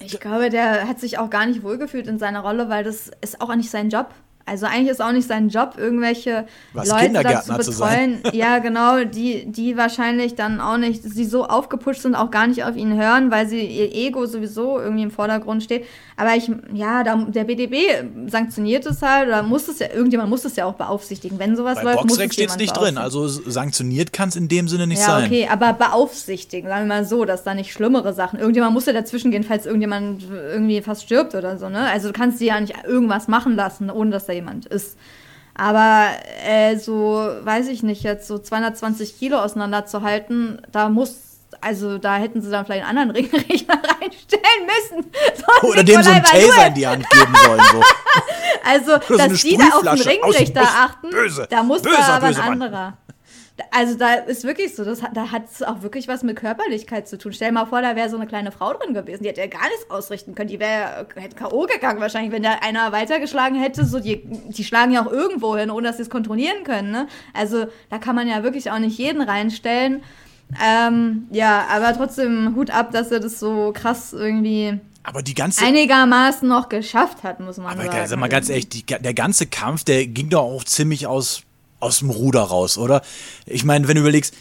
Ich glaube, der hat sich auch gar nicht wohlgefühlt in seiner Rolle, weil das ist auch nicht sein Job. Also eigentlich ist auch nicht sein Job, irgendwelche Was, Leute Kindergärtner dazu zu betreuen. Ja, genau, die, die wahrscheinlich dann auch nicht, die so aufgepusht sind, auch gar nicht auf ihn hören, weil sie ihr Ego sowieso irgendwie im Vordergrund steht. Aber ich, ja, da, der BDB sanktioniert es halt, oder muss es ja, irgendjemand muss es ja auch beaufsichtigen. Wenn sowas bei läuft, muss Boxrec es steht es nicht drin. Also sanktioniert kann es in dem Sinne nicht Ja, sein. okay, aber beaufsichtigen, sagen wir mal so, dass da nicht schlimmere Sachen. Irgendjemand muss ja dazwischen gehen, falls irgendjemand irgendwie fast stirbt oder so, ne? Also du kannst dir ja nicht irgendwas machen lassen, ohne dass da jemand ist. Aber äh, so, weiß ich nicht, jetzt so 220 Kilo auseinanderzuhalten, da muss, also da hätten sie dann vielleicht einen anderen Ringrichter reinstellen müssen. So Oder dem so einen Taser in die Hand geben sollen. So. Also, so dass die da auf den. Ringrichter achten, böse, da muss böser, da aber ein böser Mann. Also da ist wirklich so, das, da hat es auch wirklich was mit Körperlichkeit zu tun. Stell mal vor, da wäre so eine kleine Frau drin gewesen, die hätte ja gar nichts ausrichten können. Die wäre hätte K.O. gegangen wahrscheinlich, wenn da einer weitergeschlagen hätte. So, die, die schlagen ja auch irgendwo hin, ohne dass sie es kontrollieren können. Ne? Also da kann man ja wirklich auch nicht jeden reinstellen. Ähm, ja, aber trotzdem Hut ab, dass er das so krass irgendwie aber die ganze. Einigermaßen noch geschafft hat, muss man aber sagen. sag mal ganz ehrlich, die, der ganze Kampf, der ging doch auch ziemlich aus, aus dem Ruder raus, oder? Ich meine, wenn du überlegst,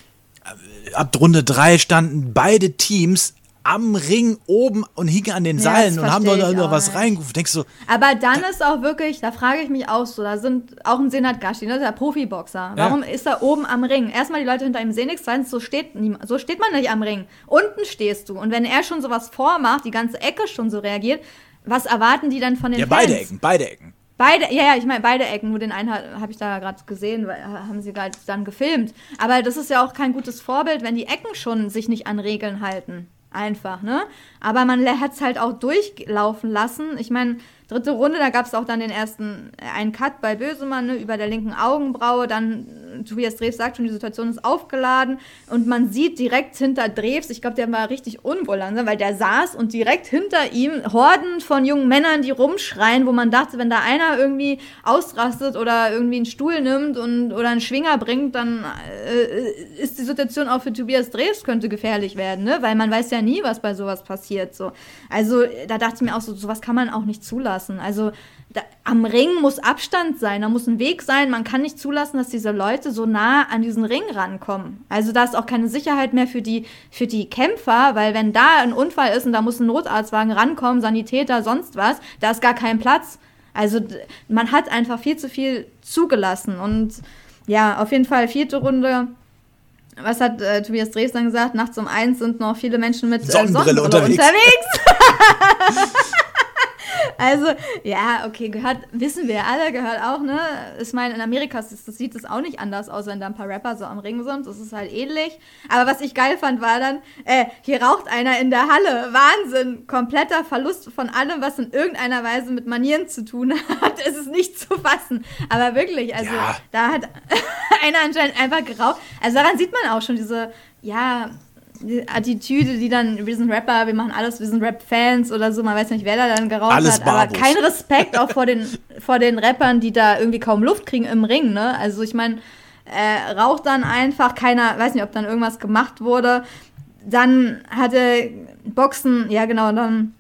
ab Runde 3 standen beide Teams am Ring oben und hingen an den Ja, Seilen und haben dort noch was reingerufen. Denkst du, Aber dann ist auch wirklich, da frage ich mich auch so, da sind auch ein Senat Gashi, ne, der Profiboxer. Warum ist er oben am Ring? Erstmal die Leute hinter ihm sehen nichts, zweitens, so steht, niemand- so steht man nicht am Ring. Unten stehst du. Und wenn er schon sowas vormacht, die ganze Ecke schon so reagiert, was erwarten die dann von den ja, Fans? beide Ecken, beide Ecken. Beide, ja, ja, ich meine beide Ecken, nur den einen habe hab ich da gerade gesehen, weil ha- haben sie gerade dann gefilmt. Aber das ist ja auch kein gutes Vorbild, wenn die Ecken schon sich nicht an Regeln halten. Einfach, ne? Aber man hat es halt auch durchlaufen lassen. Ich meine, dritte Runde, da gab es auch dann den ersten, äh, einen Cut bei Bösemann, ne, über der linken Augenbraue. Dann, äh, Tobias Drews sagt schon, die Situation ist aufgeladen. Und man sieht direkt hinter Drews, ich glaube, der war richtig unwohl langsam, weil der saß und direkt hinter ihm Horden von jungen Männern, die rumschreien, wo man dachte, wenn da einer irgendwie ausrastet oder irgendwie einen Stuhl nimmt und oder einen Schwinger bringt, dann äh, ist die Situation auch für Tobias Drews könnte gefährlich werden, ne? Weil man weiß ja nie, was bei sowas passiert. So. Also da dachte ich mir auch so, sowas kann man auch nicht zulassen. Also da, am Ring muss Abstand sein, da muss ein Weg sein. Man kann nicht zulassen, dass diese Leute so nah an diesen Ring rankommen. Also da ist auch keine Sicherheit mehr für die, für die Kämpfer, weil wenn da ein Unfall ist und da muss ein Notarztwagen rankommen, Sanitäter, sonst was, da ist gar kein Platz. Also man hat einfach viel zu viel zugelassen. Und ja, auf jeden Fall vierte Runde. Was hat äh, Tobias Drees dann gesagt? Nachts um eins sind noch viele Menschen mit äh, Sonnenbrille unterwegs. unterwegs. Also, ja, okay, gehört, wissen wir alle, gehört auch, ne? Ich meine, in Amerika ist, das sieht es auch nicht anders aus, wenn da ein paar Rapper so am Ring sind. Das ist halt ähnlich. Aber was ich geil fand, war dann, äh, hier raucht einer in der Halle. Wahnsinn. Kompletter Verlust von allem, was in irgendeiner Weise mit Manieren zu tun hat. Es ist nicht zu fassen. Aber wirklich, also, Ja. da hat einer anscheinend einfach geraucht. Also daran sieht man auch schon diese, ja, Attitüde, die dann, wir sind Rapper, wir machen alles, wir sind Rap-Fans oder so, man weiß nicht, wer da dann geraucht Alles hat, aber kein Respekt auch vor den, vor den Rappern, die da irgendwie kaum Luft kriegen im Ring, ne? Also ich meine, äh, raucht dann einfach, keiner, weiß nicht, ob dann irgendwas gemacht wurde. Dann hatte Boxen, ja genau, dann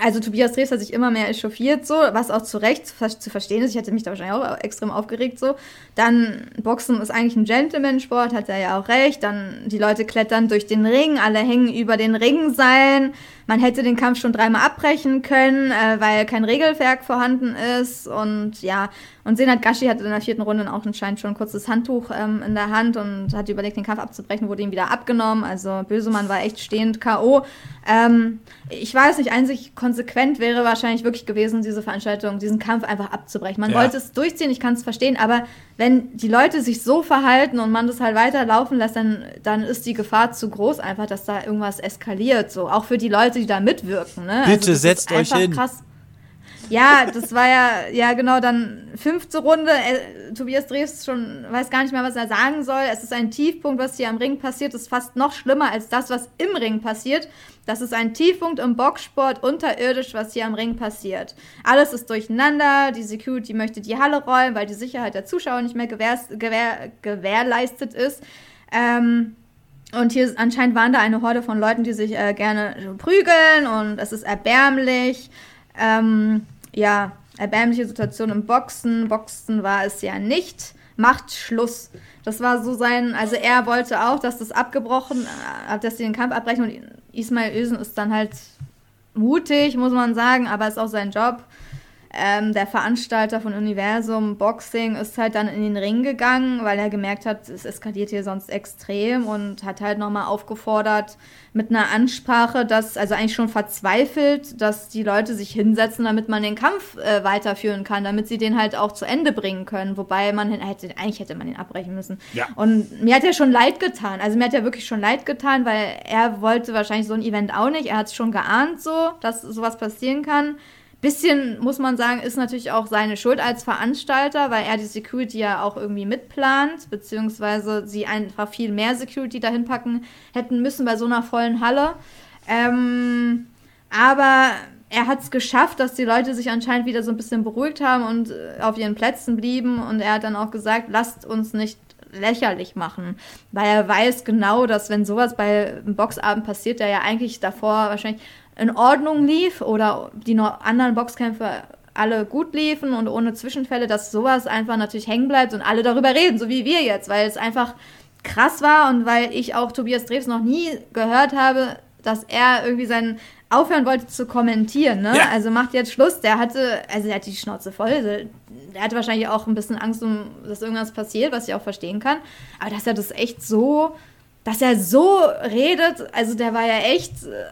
also Tobias Dreves hat sich immer mehr echauffiert, so, was auch zu Recht zu verstehen ist. Ich hätte mich da wahrscheinlich auch extrem aufgeregt, so. Dann, Boxen ist eigentlich ein Gentleman-Sport, hat er ja auch recht. Dann, die Leute klettern durch den Ring, alle hängen über den Ringseilen. Man hätte den Kampf schon dreimal abbrechen können, äh, weil kein Regelwerk vorhanden ist. Und ja, und Senat Gashi hatte in der vierten Runde auch anscheinend schon ein kurzes Handtuch ähm, in der Hand und hat überlegt, den Kampf abzubrechen, wurde ihm wieder abgenommen. Also Bösemann war echt stehend K.O. Ähm, ich weiß nicht, einzig konsequent wäre wahrscheinlich wirklich gewesen, diese Veranstaltung, diesen Kampf einfach abzubrechen. Man Ja. wollte es durchziehen, ich kann es verstehen, aber wenn die Leute sich so verhalten und man das halt weiter laufen lässt, dann, dann ist die Gefahr zu groß einfach, dass da irgendwas eskaliert. So, auch für die Leute, die da mitwirken. Ne? Bitte das ist setzt euch hin. Krass. Ja, das war ja, ja genau, dann fünfte Runde. Äh, Tobias Dreves schon weiß gar nicht mehr, was er sagen soll. Es ist ein Tiefpunkt, was hier am Ring passiert. Das ist fast noch schlimmer als das, was im Ring passiert. Das ist ein Tiefpunkt im Boxsport, unterirdisch, was hier am Ring passiert. Alles ist durcheinander. Die Security möchte die Halle räumen, weil die Sicherheit der Zuschauer nicht mehr gewähr, gewähr, gewährleistet ist. Ähm, und hier anscheinend waren da eine Horde von Leuten, die sich äh, gerne prügeln und es ist erbärmlich. Ähm, ja, erbärmliche Situation im Boxen. Boxen war es ja nicht. Macht Schluss. Das war so sein, also er wollte auch, dass das abgebrochen, äh, dass sie den Kampf abbrechen und Ismail Ösen ist dann halt mutig, muss man sagen, aber ist auch sein Job. Ähm, der Veranstalter von Universum Boxing ist halt dann in den Ring gegangen, weil er gemerkt hat, es eskaliert hier sonst extrem und hat halt nochmal aufgefordert mit einer Ansprache, dass, also eigentlich schon verzweifelt, dass die Leute sich hinsetzen, damit man den Kampf äh, weiterführen kann, damit sie den halt auch zu Ende bringen können. Wobei man hätte, eigentlich hätte man ihn abbrechen müssen. Ja. Und mir hat er schon leid getan. Also mir hat er wirklich schon leid getan, weil er wollte wahrscheinlich so ein Event auch nicht. Er hat es schon geahnt so, dass sowas passieren kann. Bisschen, muss man sagen, ist natürlich auch seine Schuld als Veranstalter, weil er die Security ja auch irgendwie mitplant, beziehungsweise sie einfach viel mehr Security dahin packen hätten müssen bei so einer vollen Halle. Ähm, aber er hat es geschafft, dass die Leute sich anscheinend wieder so ein bisschen beruhigt haben und äh, auf ihren Plätzen blieben. Und er hat dann auch gesagt, lasst uns nicht lächerlich machen, weil er weiß genau, dass wenn sowas bei einem Boxabend passiert, der ja eigentlich davor wahrscheinlich in Ordnung lief oder die noch anderen Boxkämpfe alle gut liefen und ohne Zwischenfälle, dass sowas einfach natürlich hängen bleibt und alle darüber reden, so wie wir jetzt, weil es einfach krass war und weil ich auch Tobias Drews noch nie gehört habe, dass er irgendwie seinen aufhören wollte zu kommentieren, ne? Ja. Also macht jetzt Schluss. Der hatte, also er hat die Schnauze voll. Also der hatte wahrscheinlich auch ein bisschen Angst, um, dass irgendwas passiert, was ich auch verstehen kann. Aber dass er das echt so, dass er so redet, also der war ja echt, äh,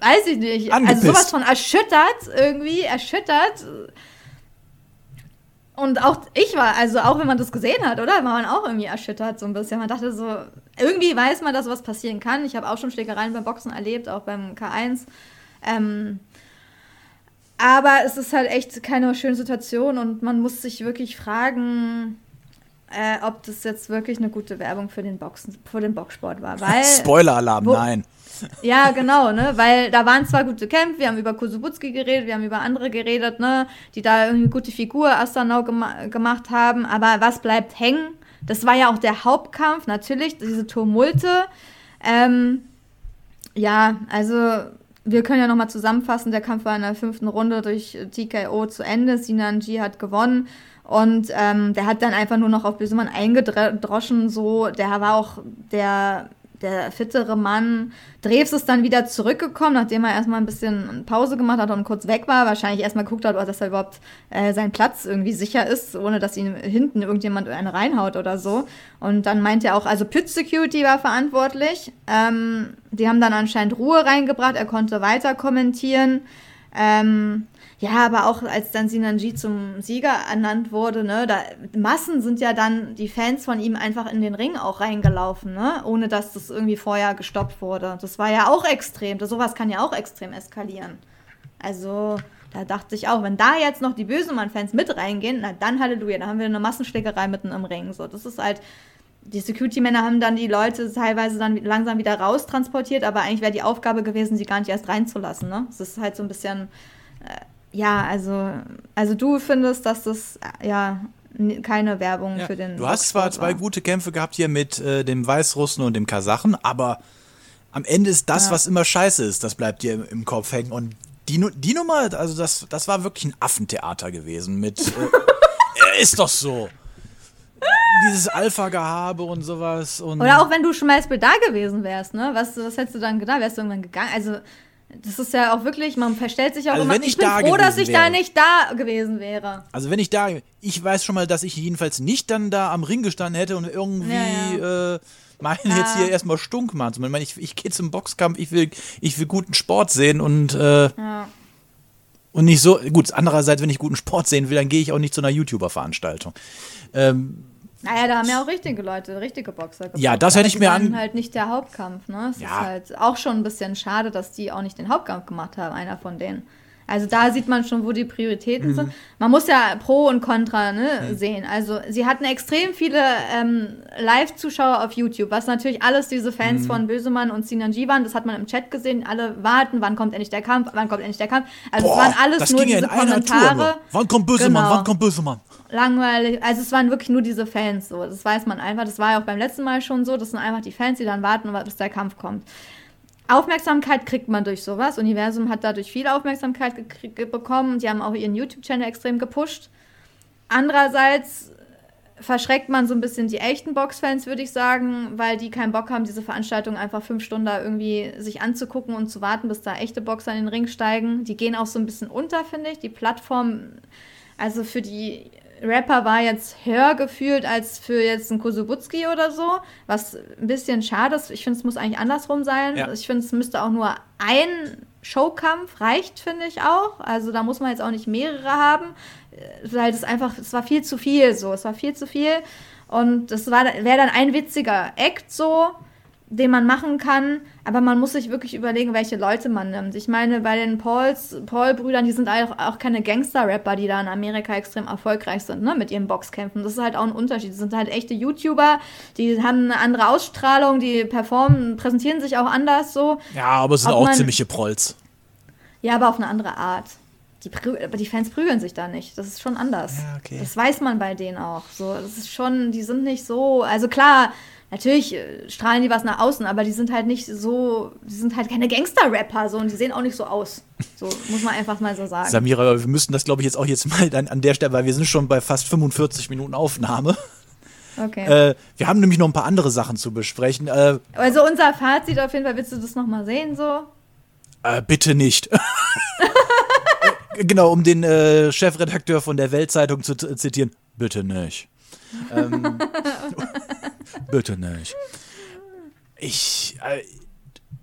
weiß ich nicht, also Angepisst. also sowas von erschüttert irgendwie, erschüttert. Und auch ich war, also auch wenn man das gesehen hat, oder? War man auch irgendwie erschüttert so ein bisschen. Man dachte so, irgendwie weiß man, dass was passieren kann. Ich habe auch schon Schlägereien beim Boxen erlebt, auch beim K1. Ähm, aber es ist halt echt keine schöne Situation und man muss sich wirklich fragen, äh, ob das jetzt wirklich eine gute Werbung für den Boxen, für den Boxsport war. Spoiler-Alarm, nein. Ja, genau, ne? Weil da waren zwar gute Kämpfe, wir haben über Kusubutski geredet, wir haben über andere geredet, ne, die da irgendwie gute Figur Astanau gema gemacht haben, aber was bleibt hängen? Das war ja auch der Hauptkampf, natürlich, diese Tumulte. Ähm, ja, also wir können ja nochmal zusammenfassen, der Kampf war in der fünften Runde durch TKO zu Ende. Sinan G hat gewonnen. Und ähm, der hat dann einfach nur noch auf Bösemann eingedroschen, so, der war auch der der fittere Mann. Dreves ist dann wieder zurückgekommen, nachdem er erstmal ein bisschen Pause gemacht hat und kurz weg war. Wahrscheinlich erstmal geguckt hat, dass er überhaupt äh, sein Platz irgendwie sicher ist, ohne dass ihn hinten irgendjemand eine reinhaut oder so. Und dann meint er auch, also Pit Security war verantwortlich. Ähm, die haben dann anscheinend Ruhe reingebracht, er konnte weiter kommentieren. Ähm, ja, aber auch als dann Sinanji zum Sieger ernannt wurde, ne, da Massen sind ja dann die Fans von ihm einfach in den Ring auch reingelaufen, ne, ohne dass das irgendwie vorher gestoppt wurde. Das war ja auch extrem. Das, sowas kann ja auch extrem eskalieren. Also, da dachte ich auch, wenn da jetzt noch die Bösemann-Fans mit reingehen, na dann Halleluja, da haben wir eine Massenschlägerei mitten im Ring. So, das ist halt, die Security-Männer haben dann die Leute teilweise dann langsam wieder raustransportiert, aber eigentlich wäre die Aufgabe gewesen, sie gar nicht erst reinzulassen. Ne? Das ist halt so ein bisschen, ja, also, also du findest, dass das ja keine Werbung ja, für den. Du hast zwar zwei gute Kämpfe gehabt hier mit äh, dem Weißrussen und dem Kasachen, aber am Ende ist das, ja. was immer scheiße ist, das bleibt dir im, im Kopf hängen. Und die, die Nummer, also das, das war wirklich ein Affentheater gewesen mit. Äh, ist doch so dieses Alpha-Gehabe und sowas. Und Oder auch wenn du schon mal da gewesen wärst, ne? Was, was hättest du dann gedacht? Wärst du irgendwann gegangen? Also, das ist ja auch wirklich, man verstellt sich auch also immer. Wenn ich, ich bin da froh, dass ich wäre. da nicht da gewesen wäre. Also wenn ich da, ich weiß schon mal, dass ich jedenfalls nicht dann da am Ring gestanden hätte und irgendwie ja, ja. Äh, meinen ja. jetzt hier erstmal stunk machen. Ich meine, ich, ich gehe zum Boxkampf, ich will, ich will guten Sport sehen und äh, und nicht so. Gut, andererseits, wenn ich guten Sport sehen will, dann gehe ich auch nicht zu einer YouTuber-Veranstaltung. Ähm, naja, da haben ja auch richtige Leute, richtige Boxer geboxt. Ja, das hätte ich mir an. halt nicht der Hauptkampf, ne? Es ja. ist halt auch schon ein bisschen schade, dass die auch nicht den Hauptkampf gemacht haben, einer von denen. Also da sieht man schon, wo die Prioritäten mhm. sind. Man muss ja Pro und Contra ne, mhm. sehen. Also sie hatten extrem viele ähm, Live-Zuschauer auf YouTube, was natürlich alles diese Fans mhm. von Bösemann und Sinanji waren. Das hat man im Chat gesehen. Alle warten, wann kommt endlich der Kampf, wann kommt endlich der Kampf. Also Boah, es waren alles nur diese Kommentare. Nur. Wann kommt Bösemann, genau. wann kommt Bösemann? Langweilig. Also es waren wirklich nur diese Fans so. Das weiß man einfach. Das war ja auch beim letzten Mal schon so. Das sind einfach die Fans, die dann warten, bis der Kampf kommt. Aufmerksamkeit kriegt man durch sowas. Universum hat dadurch viel Aufmerksamkeit bekommen. Die haben auch ihren YouTube-Channel extrem gepusht. Andererseits verschreckt man so ein bisschen die echten Boxfans, würde ich sagen, weil die keinen Bock haben, diese Veranstaltung einfach fünf Stunden irgendwie sich anzugucken und zu warten, bis da echte Boxer in den Ring steigen. Die gehen auch so ein bisschen unter, finde ich. Die Plattform, also für die Rapper war jetzt höher gefühlt als für jetzt einen Kosubutski oder so, was ein bisschen schade ist. Ich finde, es muss eigentlich andersrum sein. Ja. Ich finde, es müsste auch nur ein Showkampf reicht, finde ich auch. Also da muss man jetzt auch nicht mehrere haben, äh, weil es einfach, es war viel zu viel so, es war viel zu viel und das wäre dann ein witziger Act so, den man machen kann, aber man muss sich wirklich überlegen, welche Leute man nimmt. Ich meine, bei den Pauls, Paul-Brüdern, die sind auch, auch keine Gangster-Rapper, die da in Amerika extrem erfolgreich sind, ne, mit ihren Boxkämpfen. Das ist halt auch ein Unterschied. Die sind halt echte YouTuber, die haben eine andere Ausstrahlung, die performen, präsentieren sich auch anders so. Ja, aber es sind Ob auch man- ziemliche Prolls. Ja, aber auf eine andere Art. Die, die Fans prügeln sich da nicht. Das ist schon anders. Ja, okay. Das weiß man bei denen auch. So, das ist schon, die sind nicht so. Also klar, natürlich äh, strahlen die was nach außen, aber die sind halt nicht so, die sind halt keine Gangster-Rapper so und die sehen auch nicht so aus. So muss man einfach mal so sagen. Samira, wir müssen das, glaube ich, jetzt auch jetzt mal dann an der Stelle, weil wir sind schon bei fast 45 Minuten Aufnahme. Okay. Äh, wir haben nämlich noch ein paar andere Sachen zu besprechen. Äh, also unser Fazit auf jeden Fall, willst du das nochmal sehen so? Äh, bitte nicht. Äh, genau, um den äh, Chefredakteur von der Weltzeitung zu zitieren. Bitte nicht. Ähm, bitte nicht. Ich, äh,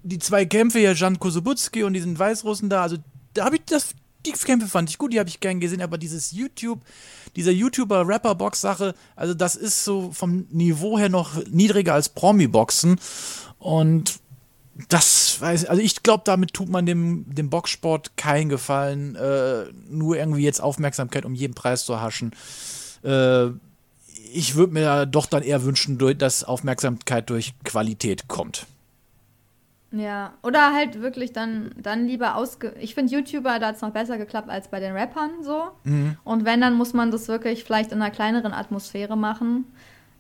die zwei Kämpfe hier, Jan Kosubutski und diesen Weißrussen da, also da habe ich das, die Kämpfe fand ich gut, die habe ich gern gesehen, aber dieses YouTube, dieser YouTuber-Rapper-Box-Sache, also das ist so vom Niveau her noch niedriger als Promi-Boxen und das weiß also ich glaube, damit tut man dem, dem Boxsport keinen Gefallen, äh, nur irgendwie jetzt Aufmerksamkeit um jeden Preis zu haschen. Äh, ich würde mir doch dann eher wünschen, dass Aufmerksamkeit durch Qualität kommt. Ja, oder halt wirklich dann, dann lieber ausge... Ich finde YouTuber, da hat es noch besser geklappt als bei den Rappern so. Und wenn, dann muss man das wirklich vielleicht in einer kleineren Atmosphäre machen,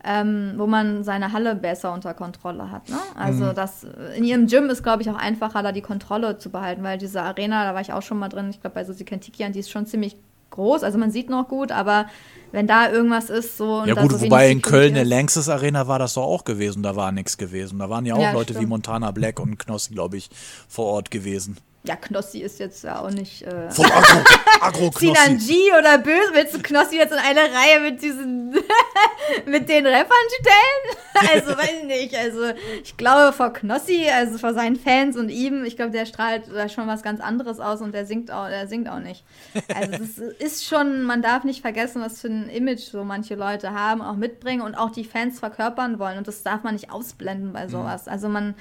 ähm, wo man seine Halle besser unter Kontrolle hat. Ne? Also das in ihrem Gym ist, glaube ich, auch einfacher, da die Kontrolle zu behalten, weil diese Arena, da war ich auch schon mal drin, ich glaube bei Susi Kentikian, die ist schon ziemlich groß, also man sieht noch gut, aber wenn da irgendwas ist, so... Ja gut, so wobei in Köln der ist- Lanxess Arena war das doch auch gewesen, da war nichts gewesen. Da waren ja auch Ja, Leute wie stimmt. Montana Black und Knossi, glaube ich, vor Ort gewesen. Ja, Knossi ist jetzt ja auch nicht... Äh, Vom Agro, Agro Knossi. G oder Böse, willst du Knossi jetzt in eine Reihe mit diesen, mit den Rappern stellen? Also, weiß ich nicht. Also, ich glaube, vor Knossi, also vor seinen Fans und ihm, ich glaube, der strahlt da schon was ganz anderes aus und der singt auch, der singt auch nicht. Also, das ist schon, man darf nicht vergessen, was für ein Image so manche Leute haben, auch mitbringen und auch die Fans verkörpern wollen. Und das darf man nicht ausblenden bei sowas. Also, man,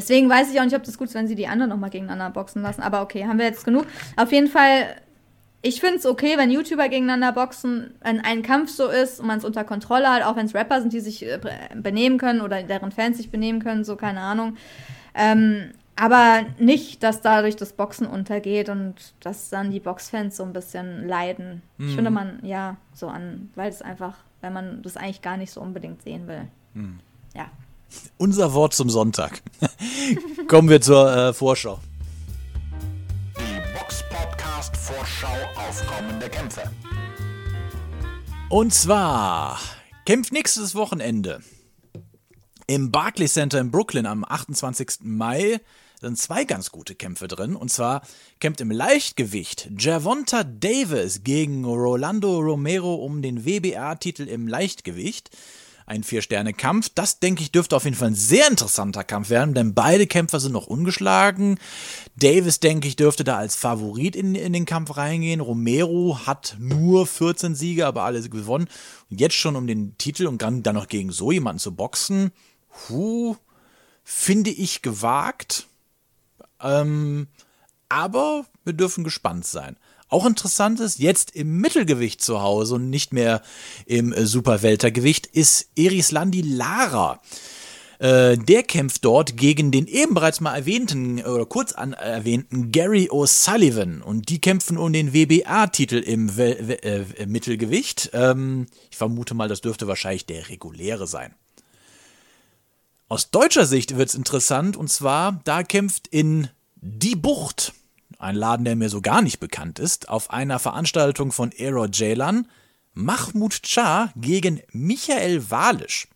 deswegen weiß ich auch nicht, ob das gut ist, wenn sie die anderen nochmal gegeneinander boxen lassen. Aber okay, haben wir jetzt genug. Auf jeden Fall ich finde es okay, wenn YouTuber gegeneinander boxen, wenn ein Kampf so ist und man es unter Kontrolle hat, auch wenn es Rapper sind, die sich äh, benehmen können oder deren Fans sich benehmen können, so keine Ahnung. Ähm, aber nicht, dass dadurch das Boxen untergeht und dass dann die Boxfans so ein bisschen leiden. Ich finde man, ja, so an, weil es einfach, wenn man das eigentlich gar nicht so unbedingt sehen will. Ja. Unser Wort zum Sonntag. Kommen wir zur äh, Vorschau. Die Box Podcast Vorschau auf kommende Kämpfe. Und zwar kämpft nächstes Wochenende im Barclays Center in Brooklyn am 28. Mai sind zwei ganz gute Kämpfe drin. Und zwar kämpft im Leichtgewicht Javonta Davis gegen Rolando Romero um den WBA-Titel im Leichtgewicht. Ein Vier-Sterne-Kampf. Das, denke ich, dürfte auf jeden Fall ein sehr interessanter Kampf werden, denn beide Kämpfer sind noch ungeschlagen. Davis, denke ich, dürfte da als Favorit in, in den Kampf reingehen. Romero hat nur 14 Siege, aber alle gewonnen. Und jetzt schon um den Titel und dann, noch gegen so jemanden zu boxen, puh, finde ich gewagt. Ähm, aber wir dürfen gespannt sein. Auch interessant ist, jetzt im Mittelgewicht zu Hause und nicht mehr im äh, Superweltergewicht, ist Erislandi Lara. Äh, der kämpft dort gegen den eben bereits mal erwähnten oder kurz an erwähnten Gary O'Sullivan und die kämpfen um den WBA-Titel im We äh, Mittelgewicht. Ähm, ich vermute mal, das dürfte wahrscheinlich der reguläre sein. Aus deutscher Sicht wird es interessant und zwar, da kämpft in Die Bucht, ein Laden, der mir so gar nicht bekannt ist, auf einer Veranstaltung von Aero Ceylan, Mahmoud Shah gegen Michael Walisch.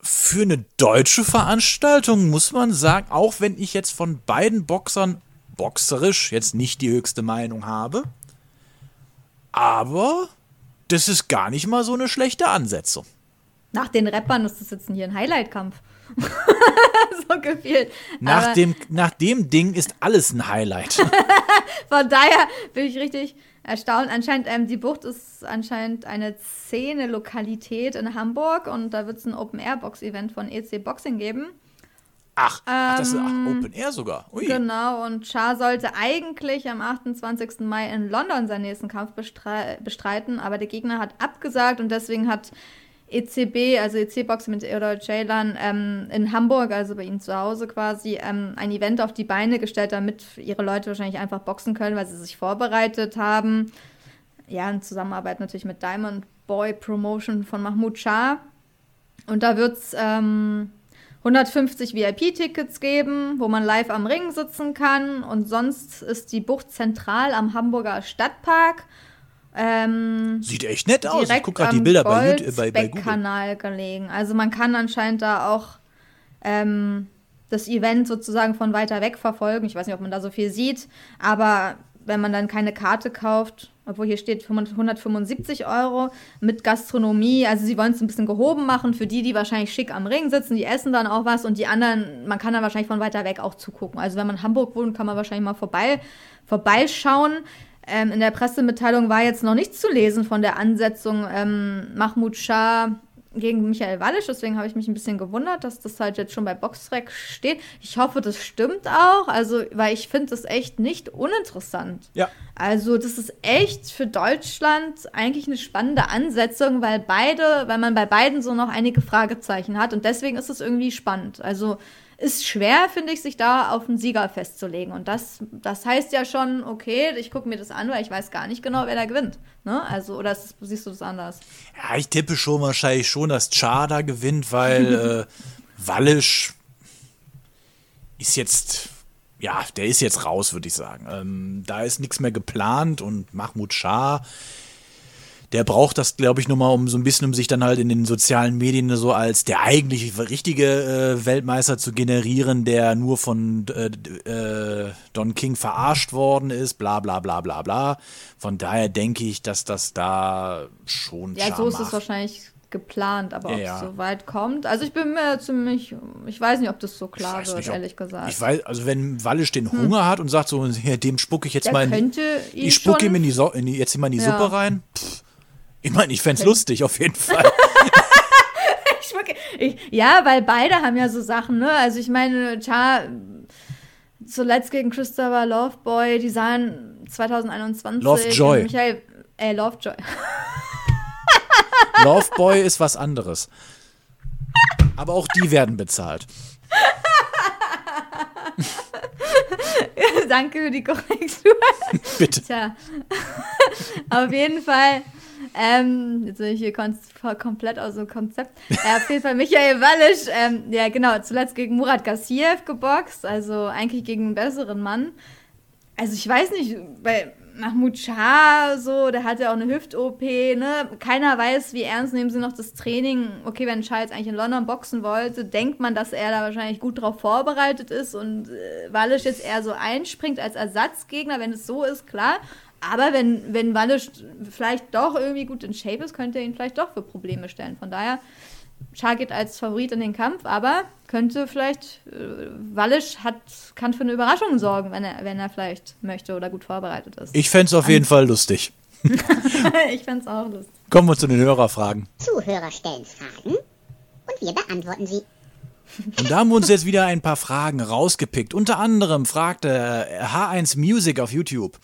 Für eine deutsche Veranstaltung muss man sagen, auch wenn ich jetzt von beiden Boxern boxerisch jetzt nicht die höchste Meinung habe, aber das ist gar nicht mal so eine schlechte Ansetzung. Nach den Rappern ist das jetzt hier ein Highlight-Kampf. so gefühlt. Nach Aber dem, nach dem Ding ist alles ein Highlight. von daher bin ich richtig erstaunt. Anscheinend, ähm, die Bucht ist anscheinend eine Szene-Lokalität in Hamburg und da wird es ein Open-Air-Box-Event von EC Boxing geben. Ach, ach, das ist ach, Open Air sogar. Ui. Genau, und Char sollte eigentlich am 28. Mai in London seinen nächsten Kampf bestrei bestreiten, aber der Gegner hat abgesagt und deswegen hat ECB, also EC Boxing mit oder Ceylan, ähm, in Hamburg, also bei ihnen zu Hause quasi, ähm, ein Event auf die Beine gestellt, damit ihre Leute wahrscheinlich einfach boxen können, weil sie sich vorbereitet haben. Ja, in Zusammenarbeit natürlich mit Diamond Boy Promotion von Mahmoud Shah. Und da wird es ähm, 150 VIP-Tickets geben, wo man live am Ring sitzen kann. Und sonst ist die Bucht zentral am Hamburger Stadtpark. Ähm, Sieht echt nett aus. Ich gucke gerade die Bilder bei, YouTube, bei, bei Google. Kanal gelegen. Also man kann anscheinend da auch ähm, das Event sozusagen von weiter weg verfolgen. Ich weiß nicht, ob man da so viel sieht, aber wenn man dann keine Karte kauft, obwohl hier steht 175 Euro mit Gastronomie. Also sie wollen es ein bisschen gehoben machen für die, die wahrscheinlich schick am Ring sitzen, die essen dann auch was und die anderen, man kann dann wahrscheinlich von weiter weg auch zugucken. Also wenn man in Hamburg wohnt, kann man wahrscheinlich mal vorbei, vorbeischauen. Ähm, in der Pressemitteilung war jetzt noch nichts zu lesen von der Ansetzung ähm, Mahmoud Shah gegen Michael Wallisch, deswegen habe ich mich ein bisschen gewundert, dass das halt jetzt schon bei Boxtrack steht. Ich hoffe, das stimmt auch, also, weil ich finde das echt nicht uninteressant. Ja. Also, das ist echt für Deutschland eigentlich eine spannende Ansetzung, weil beide, weil man bei beiden so noch einige Fragezeichen hat und deswegen ist es irgendwie spannend. Also, ist schwer, finde ich, sich da auf einen Sieger festzulegen. Und das, das heißt ja schon, okay, ich gucke mir das an, weil ich weiß gar nicht genau, wer da gewinnt. Ne? Also, oder ist, siehst du das anders? Ja, ich tippe schon wahrscheinlich schon, dass Chada gewinnt, weil äh, Wallisch ist jetzt, ja, der ist jetzt raus, würde ich sagen. Ähm, da ist nichts mehr geplant und Mahmoud Shah der braucht das, glaube ich, nochmal, um so ein bisschen, um sich dann halt in den sozialen Medien so als der eigentlich richtige äh, Weltmeister zu generieren, der nur von äh, äh, Don King verarscht worden ist, bla bla bla bla bla. Von daher denke ich, dass das da schon. Ja, so ist es wahrscheinlich geplant, aber ob es so weit kommt. Also ich bin mir ziemlich, ich weiß nicht, ob das so klar wird, nicht, ob, ehrlich gesagt. Ich weiß, also wenn Wallisch den hm. Hunger hat und sagt so, dem spucke ich jetzt Der mal in, ich spucke ihm in die, so in die, jetzt mal in die ja. Suppe rein. Pff, ich meine, ich fände es lustig, auf jeden Fall. ich, ja, weil beide haben ja so Sachen, ne? Also ich meine, Char zuletzt gegen Christopher Loveboy, die sahen 2021. Lovejoy. Michael, äh, Lovejoy. Loveboy ist was anderes. Aber auch die werden bezahlt. Danke für die Korrektur. Bitte. Tja. Auf jeden Fall ähm, jetzt bin ich hier komplett aus dem Konzept. Äh, auf jeden Fall Michael Wallisch, ähm, ja genau, zuletzt gegen Murat Gassiev geboxt, also eigentlich gegen einen besseren Mann. Also ich weiß nicht, bei Mahmoud Shah so, der hat ja auch eine Hüft-OP, ne? Keiner weiß, wie ernst nehmen sie noch das Training. Okay, wenn Shah jetzt eigentlich in London boxen wollte, denkt man, dass er da wahrscheinlich gut drauf vorbereitet ist und äh, Wallisch jetzt eher so einspringt als Ersatzgegner, wenn es so ist, klar. Aber wenn, wenn Wallisch vielleicht doch irgendwie gut in Shape ist, könnte er ihn vielleicht doch für Probleme stellen. Von daher, Char geht als Favorit in den Kampf, aber könnte vielleicht, äh, Wallisch hat, kann für eine Überraschung sorgen, wenn er, wenn er vielleicht möchte oder gut vorbereitet ist. Ich fände es auf jeden Fall lustig. ich fände es auch lustig. Kommen wir zu den Hörerfragen. Zuhörer stellen Fragen und wir beantworten sie. Und da haben wir uns jetzt wieder ein paar Fragen rausgepickt. Unter anderem fragte H1 Music auf YouTube.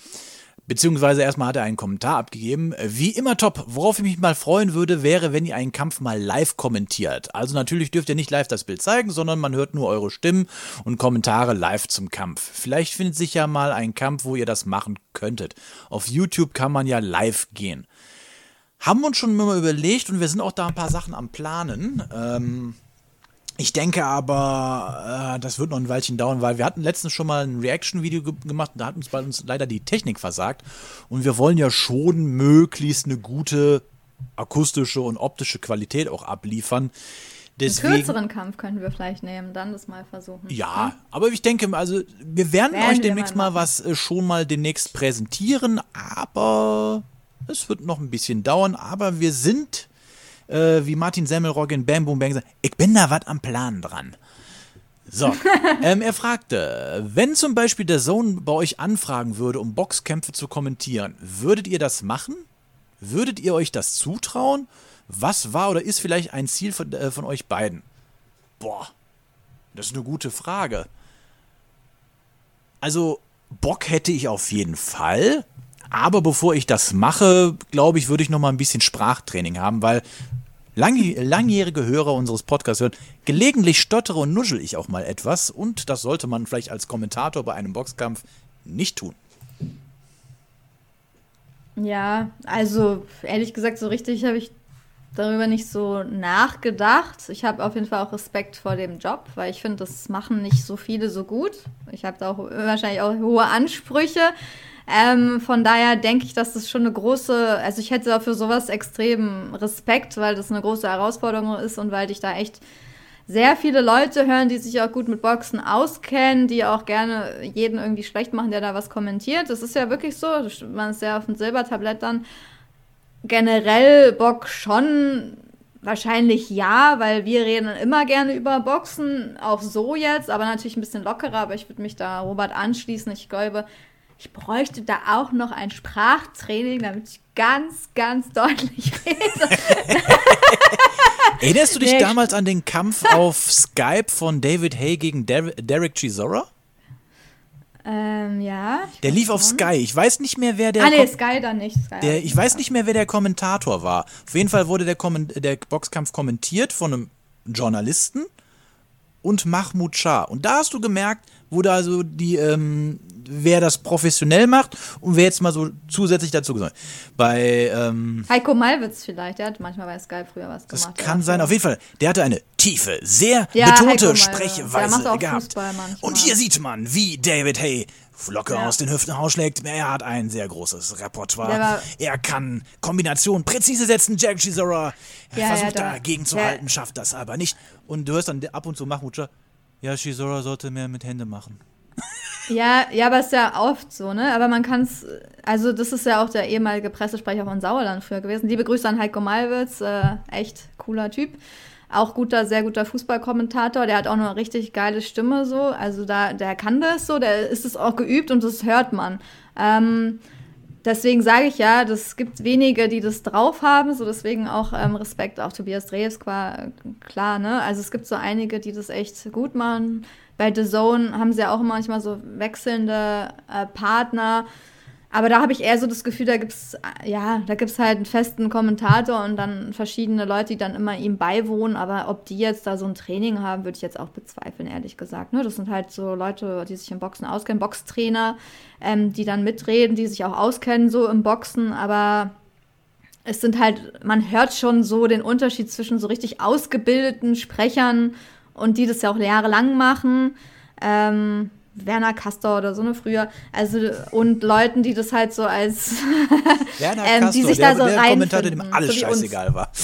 Beziehungsweise erstmal hat er einen Kommentar abgegeben. Wie immer top. Worauf ich mich mal freuen würde, wäre, wenn ihr einen Kampf mal live kommentiert. Also natürlich dürft ihr nicht live das Bild zeigen, sondern man hört nur eure Stimmen und Kommentare live zum Kampf. Vielleicht findet sich ja mal ein Kampf, wo ihr das machen könntet. Auf YouTube kann man ja live gehen. Haben wir uns schon mal überlegt und wir sind auch da ein paar Sachen am Planen. Ähm, ich denke aber, äh, das wird noch ein Weilchen dauern, weil wir hatten letztens schon mal ein Reaction-Video ge gemacht und da hat uns bei uns leider die Technik versagt. Und wir wollen ja schon möglichst eine gute akustische und optische Qualität auch abliefern. Deswegen, Einen kürzeren Kampf könnten wir vielleicht nehmen, dann das mal versuchen. Ja, hm? aber ich denke, also wir werden, werden euch demnächst mal, mal was äh, schon mal demnächst präsentieren, aber es wird noch ein bisschen dauern, aber wir sind äh, wie Martin Semmelrogge in Bam Boom Bang sagt, ich bin da was am Plan dran. So, ähm, er fragte, wenn zum Beispiel der Zone bei euch anfragen würde, um Boxkämpfe zu kommentieren, würdet ihr das machen? Würdet ihr euch das zutrauen? Was war oder ist vielleicht ein Ziel von, äh, von euch beiden? Boah, das ist eine gute Frage. Also, Bock hätte ich auf jeden Fall. Aber bevor ich das mache, glaube ich, würde ich noch mal ein bisschen Sprachtraining haben, weil lang, langjährige Hörer unseres Podcasts hören, gelegentlich stottere und nuschel ich auch mal etwas und das sollte man vielleicht als Kommentator bei einem Boxkampf nicht tun. Ja, also ehrlich gesagt, so richtig habe ich darüber nicht so nachgedacht. Ich habe auf jeden Fall auch Respekt vor dem Job, weil ich finde, das machen nicht so viele so gut. Ich habe da auch wahrscheinlich auch hohe Ansprüche. Ähm, von daher denke ich, dass das schon eine große, also ich hätte dafür sowas extrem Respekt, weil das eine große Herausforderung ist und weil ich da echt sehr viele Leute hören, die sich auch gut mit Boxen auskennen, die auch gerne jeden irgendwie schlecht machen, der da was kommentiert. Das ist ja wirklich so. Man ist ja auf dem Silbertablett dann. Generell Bock schon wahrscheinlich ja, weil wir reden immer gerne über Boxen, auch so jetzt, aber natürlich ein bisschen lockerer. Aber ich würde mich da Robert anschließen. Ich glaube, ich bräuchte da auch noch ein Sprachtraining, damit ich ganz, ganz deutlich rede. Erinnerst du dich Nee. damals an den Kampf auf Skype von David Hay gegen Der Derek Chisora? ähm, ja. Der lief auf. Sky. Ich weiß nicht mehr, wer der. Ah, nee, Sky dann nicht. Sky der ich weiß nicht mehr, wer der Kommentator war. Auf jeden Fall wurde der, Kommen der Boxkampf kommentiert von einem Journalisten und Mahmoud Shah. Und da hast du gemerkt, wo da so die, ähm, wer das professionell macht und wer jetzt mal so zusätzlich dazu gesagt. Bei, ähm, Heiko Malwitz vielleicht, der hat manchmal bei Sky früher was das gemacht. der kann sein, auf jeden Fall. Der hatte eine tiefe, sehr Ja, betonte Sprechweise gehabt. Und hier sieht man, wie David Hay locker Ja. aus den Hüften rausschlägt. Er hat ein sehr großes Repertoire. Er kann Kombinationen präzise setzen. Jack Chisora Ja, versucht ja, da- dagegen zu halten, schafft das aber nicht. Und du hörst dann ab und zu Mahmoud Shah, ja, Chisora sollte mehr mit Hände machen. Ja, ja, aber ist ja oft so, ne? Aber man kann es, also das ist ja auch der ehemalige Pressesprecher von Sauerland früher gewesen. Liebe Grüße an Heiko Malwitz, äh, echt cooler Typ. Auch guter, sehr guter Fußballkommentator. Der hat auch eine richtig geile Stimme so. Also da, der kann das so, der ist es auch geübt und das hört man. Ähm, deswegen sage ich ja, es gibt wenige, die das drauf haben, so deswegen auch ähm, Respekt auf Tobias Dreves, klar, ne? Also es gibt so einige, die das echt gut machen. Bei The Zone haben sie ja auch manchmal so wechselnde äh, Partner. Aber da habe ich eher so das Gefühl, da gibt's ja, da gibt's halt einen festen Kommentator und dann verschiedene Leute, die dann immer ihm beiwohnen. Aber ob die jetzt da so ein Training haben, würde ich jetzt auch bezweifeln, ehrlich gesagt. Ne? Das sind halt so Leute, die sich im Boxen auskennen, Boxtrainer, ähm, die dann mitreden, die sich auch auskennen so im Boxen. Aber es sind halt, man hört schon so den Unterschied zwischen so richtig ausgebildeten Sprechern und die das ja auch jahrelang machen. Ähm, Werner Castor oder so ne früher. Also und Leuten, die das halt so als Werner Ähm, die sich der, da so der Kommentator, dem alles so scheißegal war.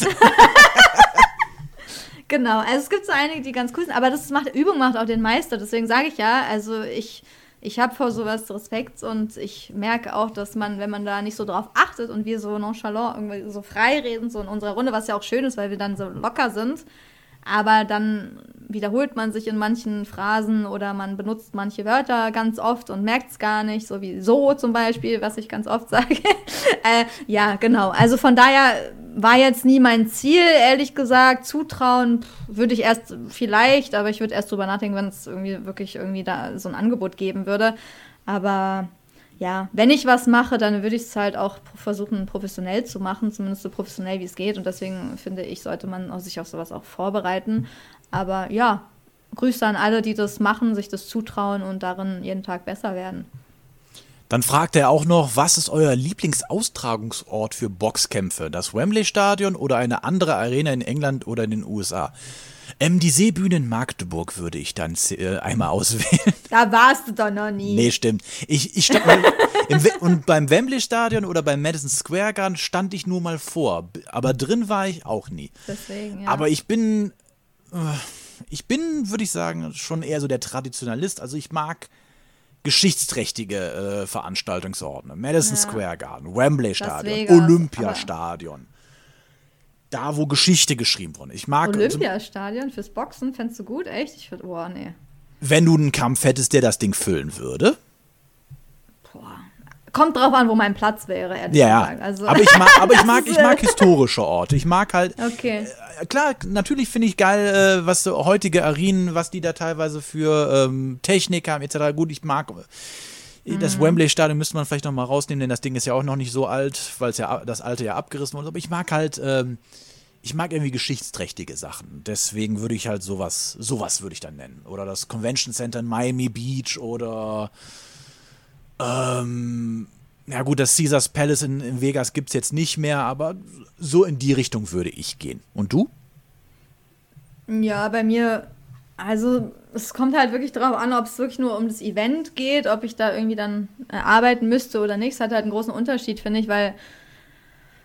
Genau, also es gibt so einige, die ganz cool sind, aber das macht Übung macht auch den Meister. Deswegen sage ich ja, also ich ich habe vor sowas Respekt und ich merke auch, dass man, wenn man da nicht so drauf achtet und wir so nonchalant irgendwie so frei reden, so in unserer Runde, was ja auch schön ist, weil wir dann so locker sind, aber dann wiederholt man sich in manchen Phrasen oder man benutzt manche Wörter ganz oft und merkt es gar nicht, so wie so zum Beispiel, was ich ganz oft sage. äh, ja, genau. Also von daher war jetzt nie mein Ziel, ehrlich gesagt. Zutrauen würde ich erst vielleicht, aber ich würde erst drüber nachdenken, wenn es irgendwie wirklich irgendwie da so ein Angebot geben würde. Aber ja, wenn ich was mache, dann würde ich es halt auch versuchen, professionell zu machen, zumindest so professionell wie es geht. Und deswegen finde ich, sollte man sich auf sowas auch vorbereiten. Aber ja, Grüße an alle, die das machen, sich das zutrauen und darin jeden Tag besser werden. Dann fragt er auch noch, was ist euer Lieblingsaustragungsort für Boxkämpfe? Das Wembley Stadion oder eine andere Arena in England oder in den USA? Ähm, die Seebühne in Magdeburg würde ich dann äh, einmal auswählen. Da warst du doch noch nie. Nee, stimmt. Ich, ich stand mal und beim Wembley Stadion oder beim Madison Square Garden stand ich nur mal vor, aber drin war ich auch nie. Deswegen, ja. Aber ich bin, äh, ich bin, würde ich sagen, schon eher so der Traditionalist. Also ich mag geschichtsträchtige äh, Veranstaltungsorte. Madison Ja. Square Garden, Wembley Stadion, Olympiastadion. Da, wo Geschichte geschrieben wurde. Ich mag Olympiastadion fürs Boxen fändest du gut? Echt? Ich würde, oh, nee. wenn du einen Kampf hättest, der das Ding füllen würde? Kommt drauf an, wo mein Platz wäre, ehrlich Ja, gesagt. ja. Also, aber ich mag, aber ich mag, ich mag historische Orte. Ich mag halt, Okay. äh, klar, natürlich finde ich geil, äh, was so heutige Arenen, was die da teilweise für ähm, Technik haben, etc. Gut, ich mag äh, das Wembley-Stadion müsste man vielleicht noch mal rausnehmen, denn das Ding ist ja auch noch nicht so alt, weil es ja das alte ja abgerissen wurde. Aber ich mag halt, ähm, ich mag irgendwie geschichtsträchtige Sachen. Deswegen würde ich halt sowas, sowas würde ich dann nennen. Oder das Convention Center in Miami Beach oder ähm, ja gut, das Caesars Palace in, in Vegas gibt es jetzt nicht mehr, aber so in die Richtung würde ich gehen. Und du? Ja, bei mir, also es kommt halt wirklich darauf an, ob es wirklich nur um das Event geht, ob ich da irgendwie dann äh, arbeiten müsste oder nicht. Es hat halt einen großen Unterschied, finde ich, weil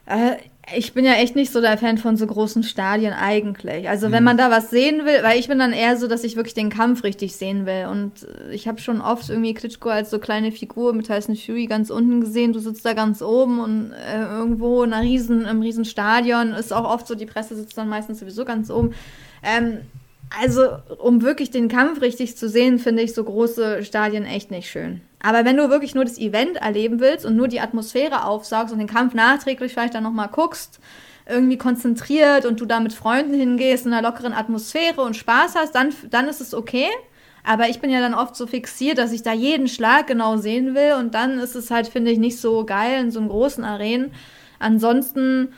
äh, ich bin ja echt nicht so der Fan von so großen Stadien eigentlich. Also wenn man da was sehen will, weil ich bin dann eher so, dass ich wirklich den Kampf richtig sehen will. Und äh, ich habe schon oft irgendwie Klitschko als so kleine Figur mit Tyson Fury ganz unten gesehen. Du sitzt da ganz oben und äh, irgendwo in einer riesen, im riesen Stadion ist auch oft so, die Presse sitzt dann meistens sowieso ganz oben. Ähm, also, um wirklich den Kampf richtig zu sehen, finde ich so große Stadien echt nicht schön. Aber wenn du wirklich nur das Event erleben willst und nur die Atmosphäre aufsaugst und den Kampf nachträglich vielleicht dann nochmal guckst, irgendwie konzentriert und du da mit Freunden hingehst in einer lockeren Atmosphäre und Spaß hast, dann, dann ist es okay. Aber ich bin ja dann oft so fixiert, dass ich da jeden Schlag genau sehen will und dann ist es halt, finde ich, nicht so geil in so einem großen Arenen. Ansonsten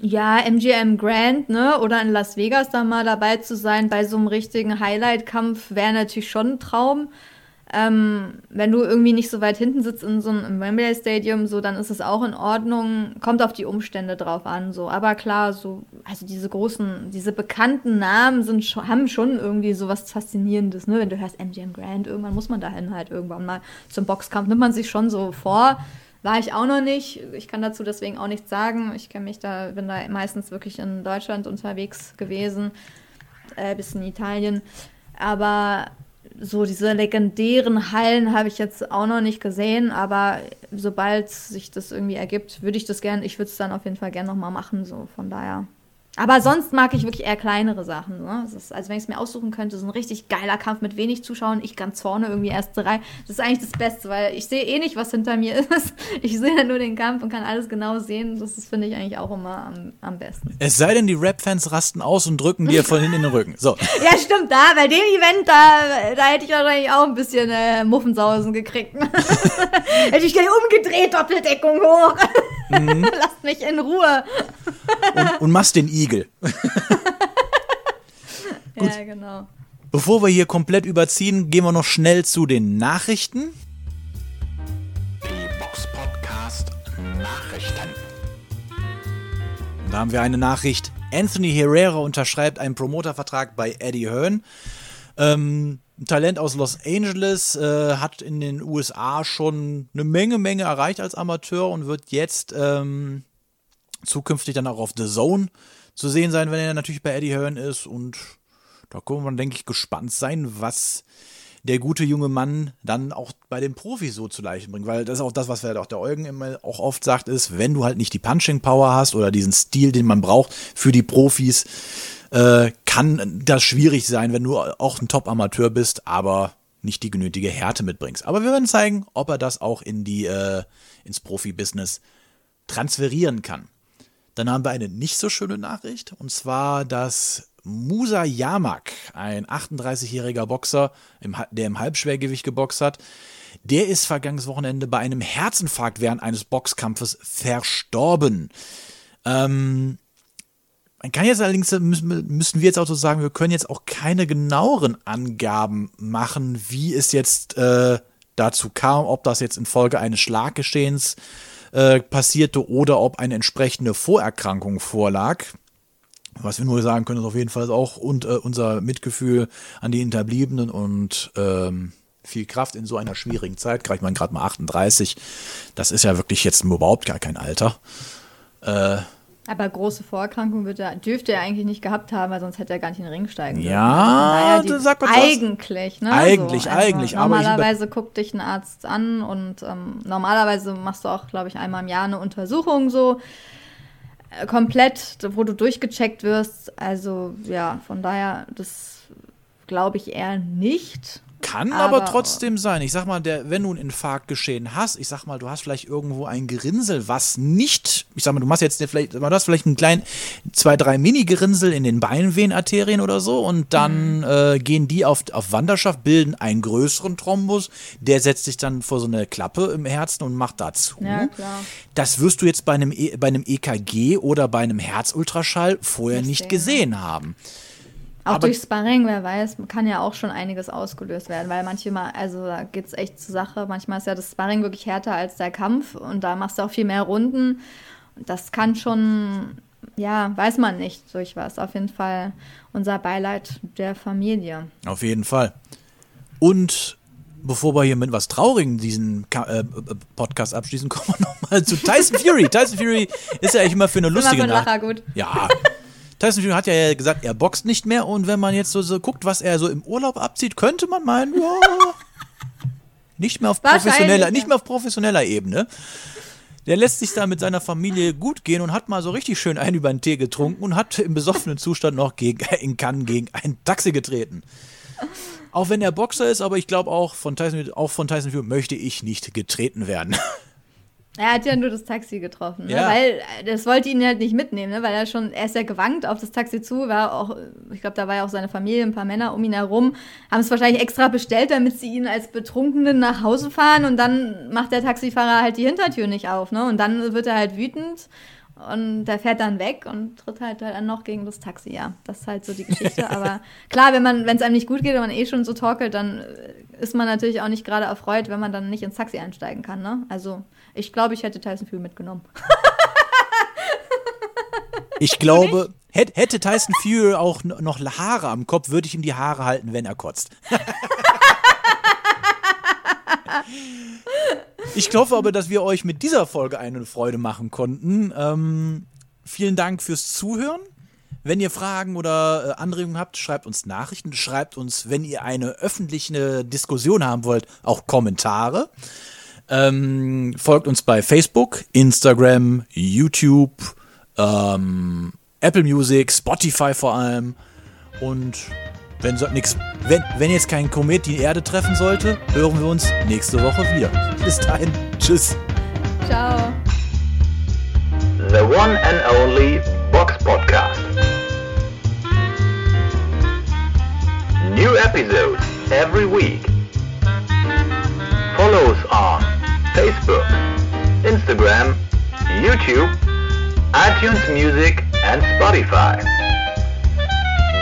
ja, MGM Grand, ne? Oder in Las Vegas da mal dabei zu sein bei so einem richtigen Highlight-Kampf wäre natürlich schon ein Traum. Ähm, wenn du irgendwie nicht so weit hinten sitzt in so einem Wembley Stadium, so, dann ist es auch in Ordnung. Kommt auf die Umstände drauf an, so. Aber klar, so, also diese großen, diese bekannten Namen sind schon, haben schon irgendwie so was Faszinierendes, ne? Wenn du hörst MGM Grand, irgendwann muss man dahin halt irgendwann mal zum Boxkampf, nimmt man sich schon so vor. War ich auch noch nicht. Ich kann dazu deswegen auch nichts sagen. Ich kenne mich da, bin da meistens wirklich in Deutschland unterwegs gewesen, äh, bis in Italien. Aber so diese legendären Hallen habe ich jetzt auch noch nicht gesehen. Aber sobald sich das irgendwie ergibt, würde ich das gerne, ich würde es dann auf jeden Fall gerne nochmal machen. So von daher. Aber sonst mag ich wirklich eher kleinere Sachen. Ne? Das ist, also wenn ich es mir aussuchen könnte, so ein richtig geiler Kampf mit wenig Zuschauern, ich ganz vorne irgendwie erste Reihe. Das ist eigentlich das Beste, weil ich sehe eh nicht, was hinter mir ist. Ich sehe ja nur den Kampf und kann alles genau sehen. Das finde ich, eigentlich auch immer am, am besten. Es sei denn, die Rap-Fans rasten aus und drücken dir von hinten in den Rücken. So. Ja, stimmt, da, bei dem Event, da, da hätte ich wahrscheinlich auch ein bisschen äh, Muffensausen gekriegt. hätte ich gleich umgedreht, Doppeldeckung hoch. Lasst mich in Ruhe. Und, und machst den Igel. Ja, genau. Bevor wir hier komplett überziehen, gehen wir noch schnell zu den Nachrichten. Die Box Podcast Nachrichten. Da haben wir eine Nachricht. Anthony Herrera unterschreibt einen Promotervertrag bei Eddie Hearn. Ähm, ein Talent aus Los Angeles, äh, hat in den USA schon eine Menge, Menge erreicht als Amateur und wird jetzt ähm, zukünftig dann auch auf The Zone zu sehen sein, wenn er natürlich bei Eddie Hearn ist. Und da können wir, denke ich, gespannt sein, was der gute junge Mann dann auch bei den Profis so zu Leichen bringt. Weil das ist auch das, was auch der Eugen immer auch oft sagt, ist, wenn du halt nicht die Punching Power hast oder diesen Stil, den man braucht für die Profis, äh, kann das schwierig sein, wenn du auch ein Top-Amateur bist, aber nicht die genötige Härte mitbringst. Aber wir werden zeigen, ob er das auch in die, äh, ins Profibusiness transferieren kann. Dann haben wir eine nicht so schöne Nachricht, und zwar, dass Musa Yamak, ein 38-jähriger Boxer, der im Halbschwergewicht geboxt hat, der ist vergangenes Wochenende bei einem Herzinfarkt während eines Boxkampfes verstorben. Ähm, man kann jetzt allerdings, müssen, müssen wir jetzt auch so sagen, wir können jetzt auch keine genaueren Angaben machen, wie es jetzt äh, dazu kam, ob das jetzt infolge eines Schlaggeschehens äh, passierte oder ob eine entsprechende Vorerkrankung vorlag. Was wir nur sagen können, ist auf jeden Fall auch und, äh, unser Mitgefühl an die Hinterbliebenen und ähm, viel Kraft in so einer schwierigen Zeit. Ich meine, gerade mal 38, das ist ja wirklich jetzt überhaupt gar kein Alter. Aber große Vorerkrankungen wird er, dürfte er eigentlich nicht gehabt haben, weil sonst hätte er gar nicht in den Ring steigen dürfen. Ja, Also von daher, du sag mal was. Eigentlich, ne? Eigentlich, eigentlich, aber ich über- Normalerweise guckt dich ein Arzt an und ähm, normalerweise machst du auch, glaube ich, einmal im Jahr eine Untersuchung so äh, komplett, wo du durchgecheckt wirst. Also ja, von daher, das glaube ich eher nicht. Kann aber, Aber- trotzdem sein. Ich sag mal, der, wenn du ein Infarktgeschehen hast, ich sag mal, du hast vielleicht irgendwo ein Gerinnsel, was nicht, ich sag mal, du machst jetzt vielleicht, du hast vielleicht einen kleinen, zwei, drei Mini-Gerinnsel in den Beinvenenarterien oder so und dann Mhm. äh, gehen die auf, auf Wanderschaft, bilden einen größeren Thrombus, der setzt sich dann vor so eine Klappe im Herzen und macht dazu. Ja, klar. Das wirst du jetzt bei einem, e bei einem EKG oder bei einem Herzultraschall vorher Nicht nicht sehen. gesehen haben. Auch Aber- durch Sparring, wer weiß, kann ja auch schon einiges ausgelöst werden, weil manchmal, also da geht es echt zur Sache. Manchmal ist ja das Sparring wirklich härter als der Kampf und da machst du auch viel mehr Runden. Und das kann schon, ja, weiß man nicht durch was. Auf jeden Fall unser Beileid der Familie. Auf jeden Fall. Und bevor wir hier mit was Traurigem diesen äh, äh, Podcast abschließen, kommen wir nochmal zu Tyson Fury. Tyson Fury ist ja eigentlich immer für eine Immer für lustige Nacht. Lacher gut. Ja. Tyson Fury hat ja gesagt, er boxt nicht mehr und wenn man jetzt so, so guckt, was er so im Urlaub abzieht, könnte man meinen, ja, nicht mehr auf professioneller, nicht mehr auf professioneller Ebene. Der lässt sich da mit seiner Familie gut gehen und hat mal so richtig schön einen über den Tee getrunken und hat im besoffenen Zustand noch gegen, in Cannes gegen ein Taxi getreten. Auch wenn er Boxer ist, aber ich glaube auch von Tyson, auch von Tyson Fury möchte ich nicht getreten werden. Er hat ja nur das Taxi getroffen, ne? Ja. weil äh, das wollte ihn halt nicht mitnehmen, ne? weil er schon, er ist ja gewankt auf das Taxi zu, war auch, ich glaube, da war ja auch seine Familie, ein paar Männer um ihn herum, haben es wahrscheinlich extra bestellt, damit sie ihn als Betrunkenen nach Hause fahren und dann macht der Taxifahrer halt die Hintertür nicht auf, ne? Und dann wird er halt wütend und der fährt dann weg und tritt halt dann noch gegen das Taxi, ja. Das ist halt so die Geschichte. Aber klar, wenn man, wenn es einem nicht gut geht und man eh schon so torkelt, dann äh, ist man natürlich auch nicht gerade erfreut, wenn man dann nicht ins Taxi einsteigen kann, ne? Also, ich glaube, ich hätte Tyson Fury mitgenommen. Ich glaube, hätt- hätte Tyson Fury auch noch Haare am Kopf, würde ich ihm die Haare halten, wenn er kotzt. Ich hoffe aber, dass wir euch mit dieser Folge eine Freude machen konnten. Ähm, vielen Dank fürs Zuhören. Wenn ihr Fragen oder äh, Anregungen habt, schreibt uns Nachrichten. Schreibt uns, wenn ihr eine öffentliche Diskussion haben wollt, auch Kommentare. Ähm, folgt uns bei Facebook, Instagram, YouTube, ähm, Apple Music, Spotify vor allem. Und wenn, so, nix, wenn, wenn jetzt kein Komet die Erde treffen sollte, hören wir uns nächste Woche wieder. Bis dahin, tschüss. Ciao. The one and only Box Podcast. New episodes every week. Follow us on Facebook, Instagram, YouTube, iTunes Music, and Spotify.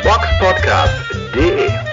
Box Podcast